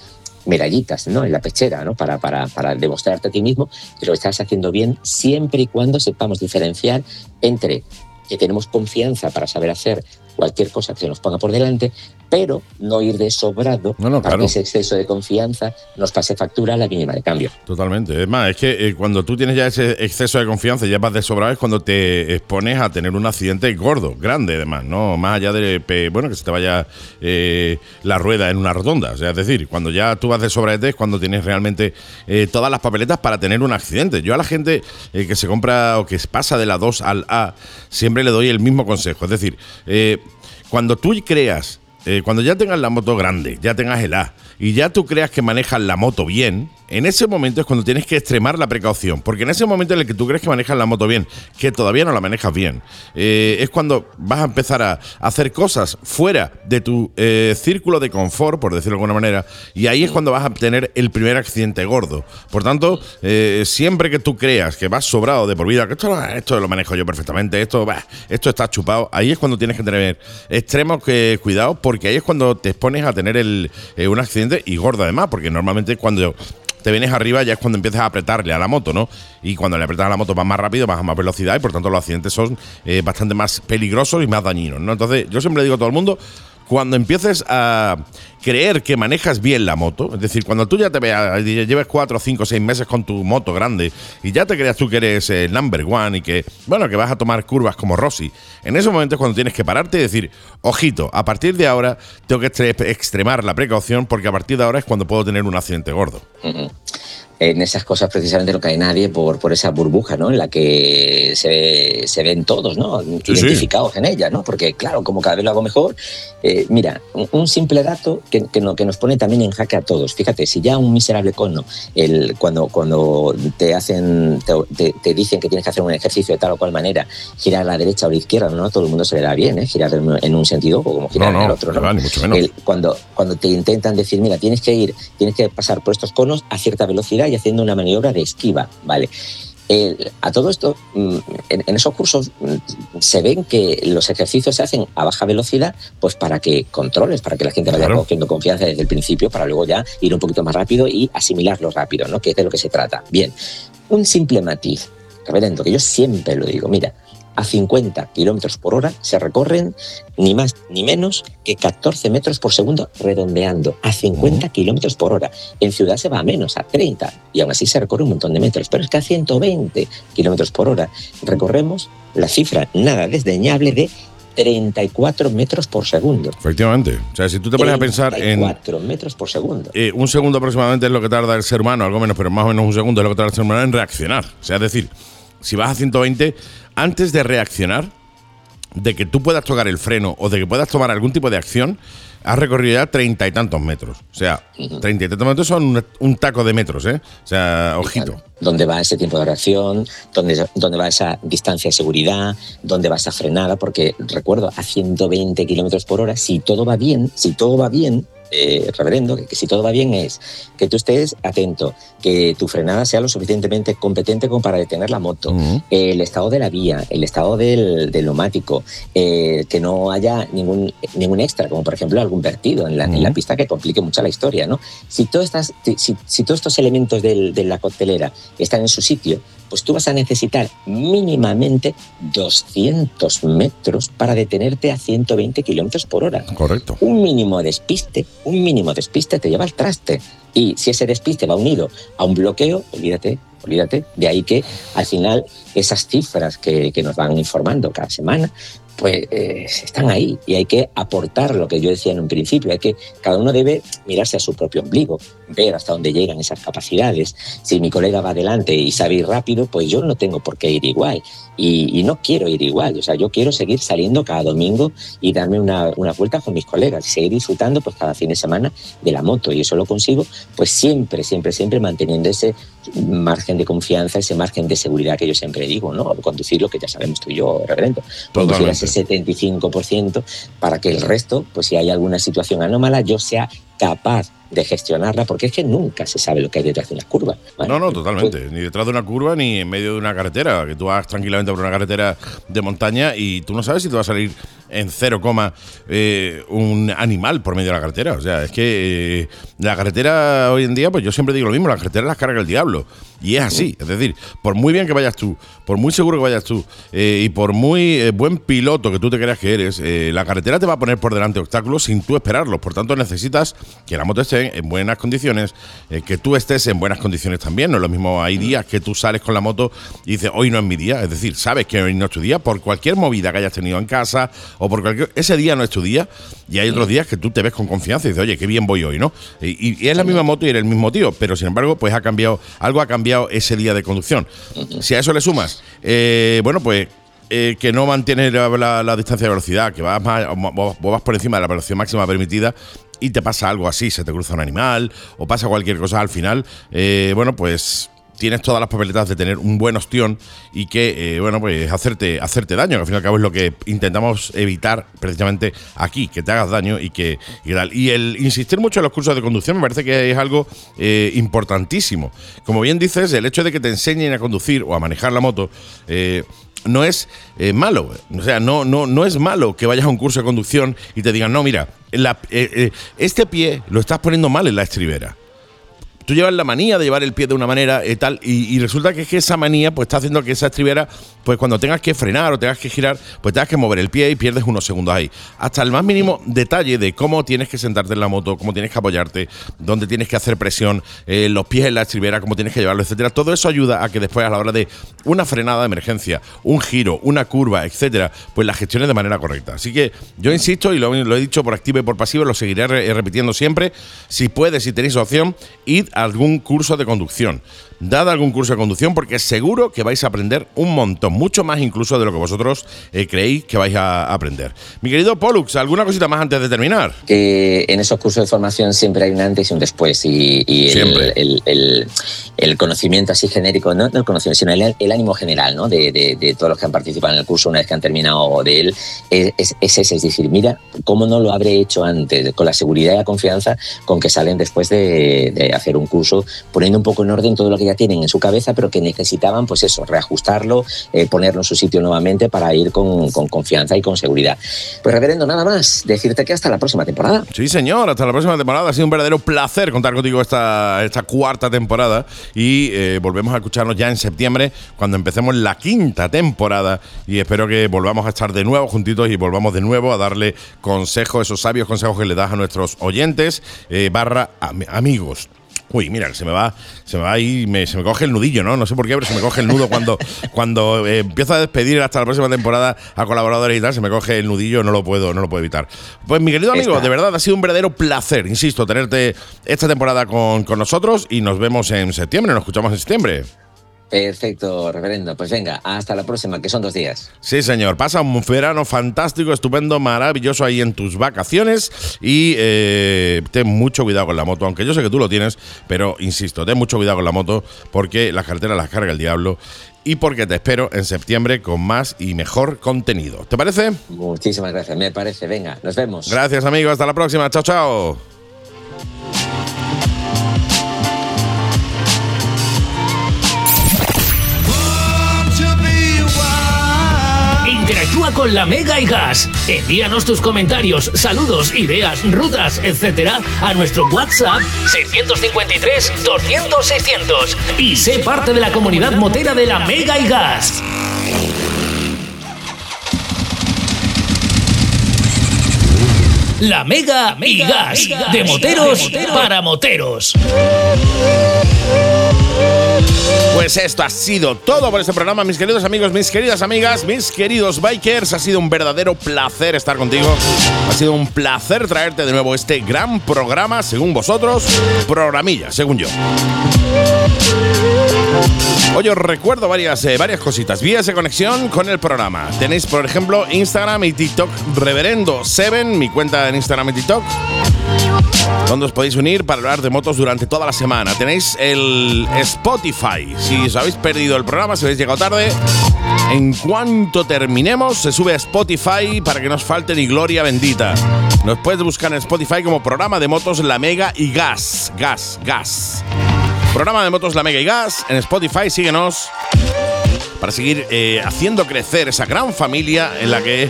medallitas ¿no? en la pechera ¿no? para, para, para demostrarte a ti mismo que lo estás haciendo bien siempre y cuando sepamos diferenciar entre que tenemos confianza para saber hacer cualquier cosa que se nos ponga por delante, pero no ir de sobrado no, no, para claro. que ese exceso de confianza nos pase factura a la mínima de cambio. Totalmente. Es más, es que eh, cuando tú tienes ya ese exceso de confianza y ya vas de sobrado es cuando te expones a tener un accidente gordo, grande además, ¿no? Más allá de, bueno, que se te vaya eh, la rueda en una rotonda. O sea, es decir, cuando ya tú vas de sobrado es cuando tienes realmente eh, todas las papeletas para tener un accidente. Yo a la gente que se compra o que pasa de la 2 al A, siempre le doy el mismo consejo. Es decir, cuando tú creas eh, cuando ya tengas la moto grande, ya tengas el A y ya tú creas que manejas la moto bien, en ese momento es cuando tienes que extremar la precaución. Porque en ese momento en el que tú crees que manejas la moto bien, que todavía no la manejas bien, eh, es cuando vas a empezar a hacer cosas fuera de tu eh, círculo de confort, por decirlo de alguna manera, y ahí es cuando vas a tener el primer accidente gordo. Por tanto, eh, siempre que tú creas que vas sobrado de por vida, que esto, esto lo manejo yo perfectamente, esto, esto está chupado, ahí es cuando tienes que tener extremos que, cuidado, porque ahí es cuando te expones a tener el, un accidente y gordo además, porque normalmente cuando te vienes arriba ya es cuando empiezas a apretarle a la moto, ¿no? Y cuando le apretas a la moto vas más rápido, vas a más velocidad y por tanto los accidentes son eh, bastante más peligrosos y más dañinos, ¿no? Entonces yo siempre le digo a todo el mundo, cuando empieces a creer que manejas bien la moto, es decir, cuando tú ya te veas, lleves cuatro, cinco, seis meses con tu moto grande y ya te creas tú que eres el number one y que, bueno, que vas a tomar curvas como Rossi, en ese momento es cuando tienes que pararte y decir, ojito, a partir de ahora tengo que extremar la precaución porque a partir de ahora es cuando puedo tener un accidente gordo. Uh -huh en esas cosas precisamente no cae nadie por, por esa burbuja, ¿no? En la que se, se ven todos, ¿no? Sí, Identificados sí. en ella, ¿no? Porque, claro, como cada vez lo hago mejor, eh, mira, un, un, simple dato que, que, no, que, nos pone también en jaque a todos. Fíjate, si ya un miserable cono, el, cuando, cuando te hacen, te, dicen que tienes que hacer un ejercicio de tal o cual manera, girar a la derecha o a la izquierda, no a todo el mundo se le da bien, ¿eh? Girar en, un sentido o como girar no, no, en el otro, ¿no? Mucho menos. El, cuando, cuando te intentan decir, mira, tienes que ir, tienes que pasar por estos conos a cierta velocidad y haciendo una maniobra de esquiva, ¿vale? Eh, a todo esto, mm, en, en, esos cursos mm, se ven que los ejercicios se hacen a baja velocidad, pues para que controles, para que la gente vaya Claro. cogiendo confianza desde el principio, para luego ya ir un poquito más rápido y asimilarlo rápido, ¿no? Que es de lo que se trata. Bien, un simple matiz, reverendo, que yo siempre lo digo, mira, a 50 kilómetros por hora se recorren ni más ni menos que 14 metros por segundo redondeando a 50 kilómetros por hora. En ciudad se va a menos, a 30, y aún así se recorre un montón de metros, pero es que a 120 kilómetros por hora recorremos la cifra nada desdeñable de 34 metros por segundo. Efectivamente. O sea, si tú te pones a pensar en. 34 metros por segundo. Eh, un segundo aproximadamente es lo que tarda el ser humano, algo menos, pero más o menos un segundo es lo que tarda el ser humano en reaccionar. O sea, es decir, si vas a 120, antes de reaccionar, de que tú puedas tocar el freno o de que puedas tomar algún tipo de acción, has recorrido ya treinta y tantos metros. O sea, treinta y tantos metros son un, un, taco de metros, ¿eh? O sea, ojito. ¿Dónde va ese tiempo de reacción? ¿Dónde, ¿Dónde va esa distancia de seguridad? ¿Dónde va esa frenada? Porque recuerdo, a 120 kilómetros por hora, si todo va bien, si todo va bien, eh, reverendo, que, que si todo va bien es que tú estés atento, que tu frenada sea lo suficientemente competente como para detener la moto, el estado de la vía, el estado del, del neumático, eh, que no haya ningún, ningún extra, como por ejemplo algún vertido en la, en la pista que complique mucho la historia. ¿no? Si, todas estas, si, si todos estos elementos del- de la coctelera están en su sitio, pues tú vas a necesitar mínimamente 200 metros para detenerte a 120 kilómetros por hora. Correcto. Un mínimo despiste, un mínimo despiste te lleva al traste. Y si ese despiste va unido a un bloqueo, olvídate, olvídate. De ahí que al final esas cifras que, que nos van informando cada semana, pues eh, están ahí. Y hay que aportar lo que yo decía en un principio, hay que cada uno debe mirarse a su propio ombligo, ver hasta dónde llegan esas capacidades. Si mi colega va adelante y sabe ir rápido, pues yo no tengo por qué ir igual. Y, no quiero ir igual, o sea, yo quiero seguir saliendo cada domingo y darme una, una vuelta con mis colegas y seguir disfrutando pues cada fin de semana de la moto. Y eso lo consigo pues siempre, siempre, siempre manteniendo ese margen de confianza, ese margen de seguridad que yo siempre digo, ¿no? Conducir lo que ya sabemos tú y yo, reverendo. Conducir ese 75% para que el resto, pues si hay alguna situación anómala, yo sea capaz de gestionarla, porque es que nunca se sabe lo que hay detrás de una curva. No, no, totalmente. Ni detrás de una curva ni en medio de una carretera. Que tú vas tranquilamente por una carretera de montaña y tú no sabes si te va a salir en cero coma eh, un animal por medio de la carretera. O sea, es que eh, la carretera hoy en día, pues yo siempre digo lo mismo, la carretera las carga el diablo. Y es así. Es decir, por muy bien que vayas tú, por muy seguro que vayas tú eh, y por muy eh, buen piloto que tú te creas que eres, la carretera te va a poner por delante obstáculos sin tú esperarlos. Por tanto, necesitas que la moto esté en buenas condiciones, eh, que tú estés en buenas condiciones también. No es lo mismo, hay días que tú sales con la moto y dices, hoy no es mi día. Es decir, sabes que hoy no es tu día por cualquier movida que hayas tenido en casa o por cualquier. Ese día no es tu día y hay otros días que tú te ves con confianza y dices, oye, qué bien voy hoy, ¿no? Y, y es la misma moto y eres el mismo tío, pero sin embargo, pues ha cambiado, algo ha cambiado ese día de conducción. Si a eso le sumas, eh, bueno, pues eh, que no mantienes la, la- la distancia de velocidad, que vas, más- vas por encima de la velocidad máxima permitida y te pasa algo así, se te cruza un animal o pasa cualquier cosa al final, eh, bueno, pues tienes todas las papeletas de tener un buen ostión y que, eh, bueno, pues hacerte, hacerte daño, que al fin y al cabo es lo que intentamos evitar precisamente aquí, que te hagas daño y que, y tal. Y el insistir mucho en los cursos de conducción me parece que es algo eh, importantísimo. Como bien dices, el hecho de que te enseñen a conducir o a manejar la moto, no es eh, malo. O sea, no, no, no es malo que vayas a un curso de conducción y te digan, no, mira, la- eh, eh, este pie lo estás poniendo mal en la estribera. Tú llevas la manía de llevar el pie de una manera y tal, y, resulta que es que esa manía pues está haciendo que esa estribera, pues cuando tengas que frenar o tengas que girar, pues tengas que mover el pie y pierdes unos segundos ahí. Hasta el más mínimo detalle de cómo tienes que sentarte en la moto, cómo tienes que apoyarte, dónde tienes que hacer presión, eh, los pies en la estribera, cómo tienes que llevarlo, etcétera. Todo eso ayuda a que después a la hora de una frenada de emergencia, un giro, una curva, etcétera, pues la gestiones de manera correcta. Así que yo insisto y lo, he dicho por activa y por pasiva, lo seguiré re- repitiendo siempre. Si puedes, si tenéis opción, id algún curso de conducción. Dad algún curso de conducción porque seguro que vais a aprender un montón, mucho más incluso de lo que vosotros eh, creéis que vais a aprender. Mi querido Pollux, ¿alguna cosita más antes de terminar? que en esos cursos de formación siempre hay un antes y un después y, y el, Siempre. el- el- el conocimiento así genérico, no, no el conocimiento, sino el, el ánimo general ¿no? de, de- de todos los que han participado en el curso una vez que han terminado de él, es, es- es ese, es decir, mira, ¿cómo no lo habré hecho antes? Con la seguridad y la confianza con que salen después de, de hacer un curso, poniendo un poco en orden todo lo que ya tienen en su cabeza, pero que necesitaban, pues eso, reajustarlo, eh, ponerlo en su sitio nuevamente para ir con, con confianza y con seguridad. Pues reverendo, nada más, decirte que hasta la próxima temporada. Sí, señor, hasta la próxima temporada. Ha sido un verdadero placer contar contigo esta, esta cuarta temporada y eh, volvemos a escucharnos ya en septiembre cuando empecemos la quinta temporada y espero que volvamos a estar de nuevo juntitos y volvamos de nuevo a darle consejos, esos sabios consejos que le das a nuestros oyentes eh, barra am- amigos. Uy, mira, se me va, se me va ahí, me, se me coge el nudillo, ¿no? No sé por qué, pero se me coge el nudo cuando, cuando eh, empiezo a despedir hasta la próxima temporada a colaboradores y tal, se me coge el nudillo, no lo puedo, no lo puedo evitar. Pues mi querido amigo, de verdad ha sido un verdadero placer, insisto, tenerte esta temporada con, con nosotros y nos vemos en septiembre, nos escuchamos en septiembre. Perfecto, reverendo. Pues venga, hasta la próxima, que son dos días. Sí, señor. Pasa un verano fantástico, estupendo, maravilloso ahí en tus vacaciones y eh, ten mucho cuidado con la moto, aunque yo sé que tú lo tienes, pero insisto, ten mucho cuidado con la moto porque las carreteras las carga el diablo y porque te espero en septiembre con más y mejor contenido. ¿Te parece? Muchísimas gracias, me parece. Venga, nos vemos. Gracias, amigo. Hasta la próxima. Chao, chao. Con la Mega y Gas. Envíanos tus comentarios, saludos, ideas, rutas, etcétera, a nuestro WhatsApp 653 200 600 y sé parte de la comunidad motera de la Mega y Gas. La Mega, y Gas de moteros para moteros. Pues esto ha sido todo por este programa, mis queridos amigos, mis queridas amigas, mis queridos bikers. Ha sido un verdadero placer estar contigo. Ha sido un placer traerte de nuevo este gran programa, según vosotros, programilla, según yo. Hoy os recuerdo varias, eh, varias cositas, vías de conexión con el programa. Tenéis, por ejemplo, Instagram y TikTok Reverendo7, mi cuenta en Instagram y TikTok donde os podéis unir para hablar de motos durante toda la semana. Tenéis el Spotify. Si os habéis perdido el programa, si habéis llegado tarde, en cuanto terminemos, se sube a Spotify para que no os falte ni gloria bendita. Nos puedes buscar en Spotify como programa de motos La Mega y Gas. Gas, gas. Programa de motos La Mega y Gas en Spotify. Síguenos para seguir eh, haciendo crecer esa gran familia en la que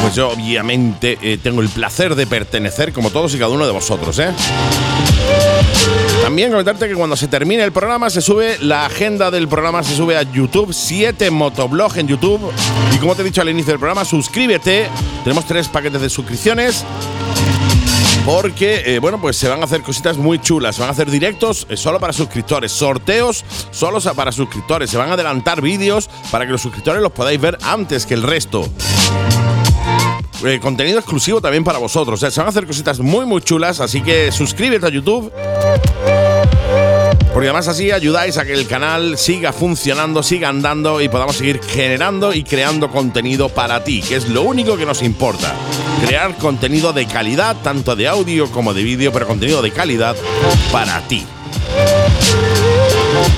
pues yo obviamente eh, tengo el placer de pertenecer como todos y cada uno de vosotros, ¿eh? También comentarte que cuando se termine el programa se sube la agenda del programa, se sube a YouTube, 7 motoblog en YouTube. Y como te he dicho al inicio del programa, suscríbete. Tenemos tres paquetes de suscripciones. Porque, eh, bueno, pues se van a hacer cositas muy chulas. Se van a hacer directos eh, solo para suscriptores. Sorteos solo para suscriptores. Se van a adelantar vídeos para que los suscriptores los podáis ver antes que el resto. Eh, contenido exclusivo también para vosotros. se van a hacer cositas muy, muy chulas, así que suscríbete a YouTube. Porque además así ayudáis a que el canal siga funcionando, siga andando y podamos seguir generando y creando contenido para ti, que es lo único que nos importa. Crear contenido de calidad, tanto de audio como de vídeo, pero contenido de calidad para ti.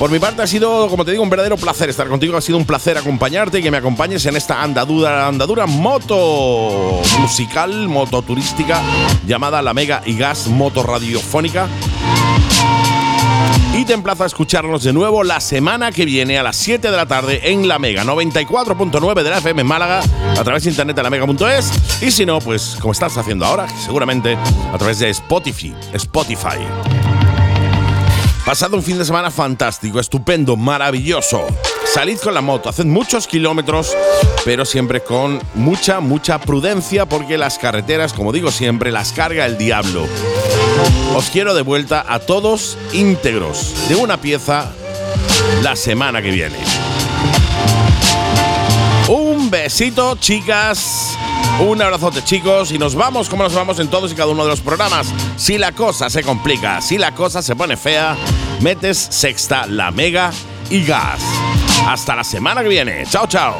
Por mi parte ha sido, como te digo, un verdadero placer estar contigo. Ha sido un placer acompañarte y que me acompañes en esta andadura, andadura moto musical, moto turística, llamada la Mega y Gas Moto Radiofónica. Y te emplazo a escucharnos de nuevo la semana que viene a las 7 de la tarde en La Mega 94.9 de la FM en Málaga, a través de internet de la Mega.es. Y si no, pues como estás haciendo ahora, seguramente a través de Spotify. Spotify. Pasado un fin de semana fantástico, estupendo, maravilloso. Salid con la moto, haced muchos kilómetros, pero siempre con mucha, mucha prudencia porque las carreteras, como digo siempre, las carga el diablo. Os quiero de vuelta a todos íntegros, de una pieza, la semana que viene. Un besito, chicas. Un abrazote chicos y nos vamos como nos vamos en todos y cada uno de los programas. Si la cosa se complica, si la cosa se pone fea, metes sexta, la mega y gas. Hasta la semana que viene. Chao, chao.